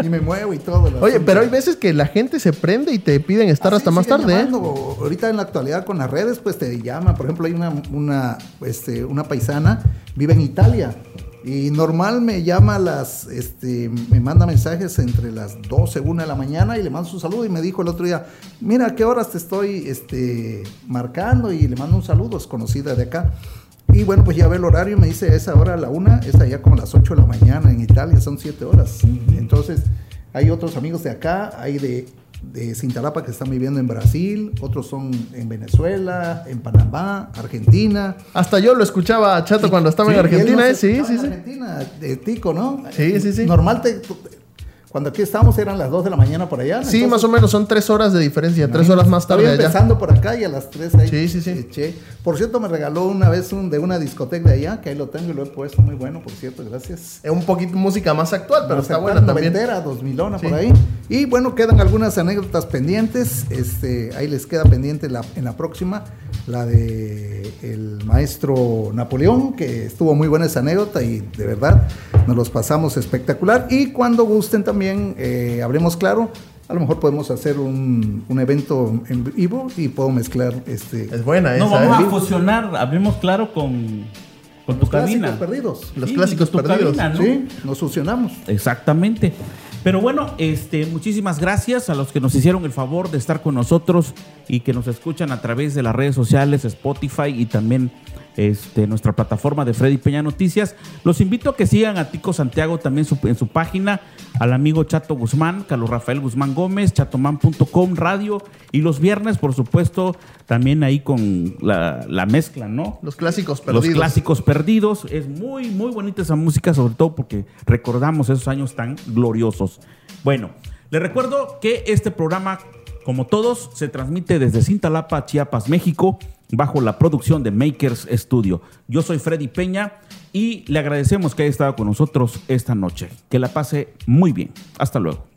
Y me muevo y todo. Oye, pero hay veces que la gente se prende y te piden estar hasta más tarde. ¿eh? Ahorita en la actualidad con las redes, pues te llaman. Por ejemplo, hay una, una, este, una paisana, vive en Italia y normal me llama las, este, me manda mensajes entre las 12, 1 de la mañana y le mando su saludo y me dijo el otro día, mira a qué horas te estoy este, marcando y le mando un saludo, es conocida de acá. Y bueno, pues ya ve el horario y me dice, esa hora la una, está ya como las 8 de la mañana en Italia, son 7 horas. Entonces, hay otros amigos de acá, hay de de Cintalapa que están viviendo en Brasil, otros son en Venezuela, en Panamá, Argentina. Hasta yo lo escuchaba a Chato cuando estaba en Argentina, ¿eh? Sí, sí, sí. Argentina, de Tico, ¿no? Sí, sí, sí. Normal te, cuando aquí estábamos eran las 2 de la mañana por allá. Sí, más o menos, son 3 horas de diferencia, 3 horas más tarde. Estoy empezando por acá y a las 3 ahí. Sí, sí, sí. Eché. Por cierto, me regaló una vez un, de una discoteca de allá, que ahí lo tengo y lo he puesto muy bueno, por cierto, gracias. Es un poquito música más actual, pero está buena también. Noventera, 2000 por ahí. Y bueno, quedan algunas anécdotas pendientes. Este, ahí les queda pendiente la, en la próxima, la de el maestro Napoleón, que estuvo muy buena esa anécdota y de verdad nos los pasamos espectacular. Y cuando gusten también. Eh, hablemos claro, a lo mejor podemos hacer un, un, evento en vivo y puedo mezclar este. Es buena No, vamos ¿eh? a fusionar, hablemos claro con, con tu cabina. perdidos. Los clásicos perdidos. Sí, nos fusionamos. Exactamente. Pero bueno, este, muchísimas gracias a los que nos hicieron el favor de estar con nosotros y que nos escuchan a través de las redes sociales, Spotify y también este, nuestra plataforma de Freddy Peña Noticias. Los invito a que sigan a Tico Santiago también en su página, al amigo Chato Guzmán, Carlos Rafael Guzmán Gómez, chatoman.com radio y los viernes, por supuesto, también ahí con la, mezcla, ¿no? Los clásicos perdidos. Los clásicos perdidos. Es muy, muy bonita esa música, sobre todo porque recordamos esos años tan gloriosos. Bueno, les recuerdo que este programa, como todos, se transmite desde Cintalapa, Chiapas, México bajo la producción de Makers Studio. Yo soy Freddy Peña y le agradecemos que haya estado con nosotros esta noche. Que la pase muy bien. Hasta luego.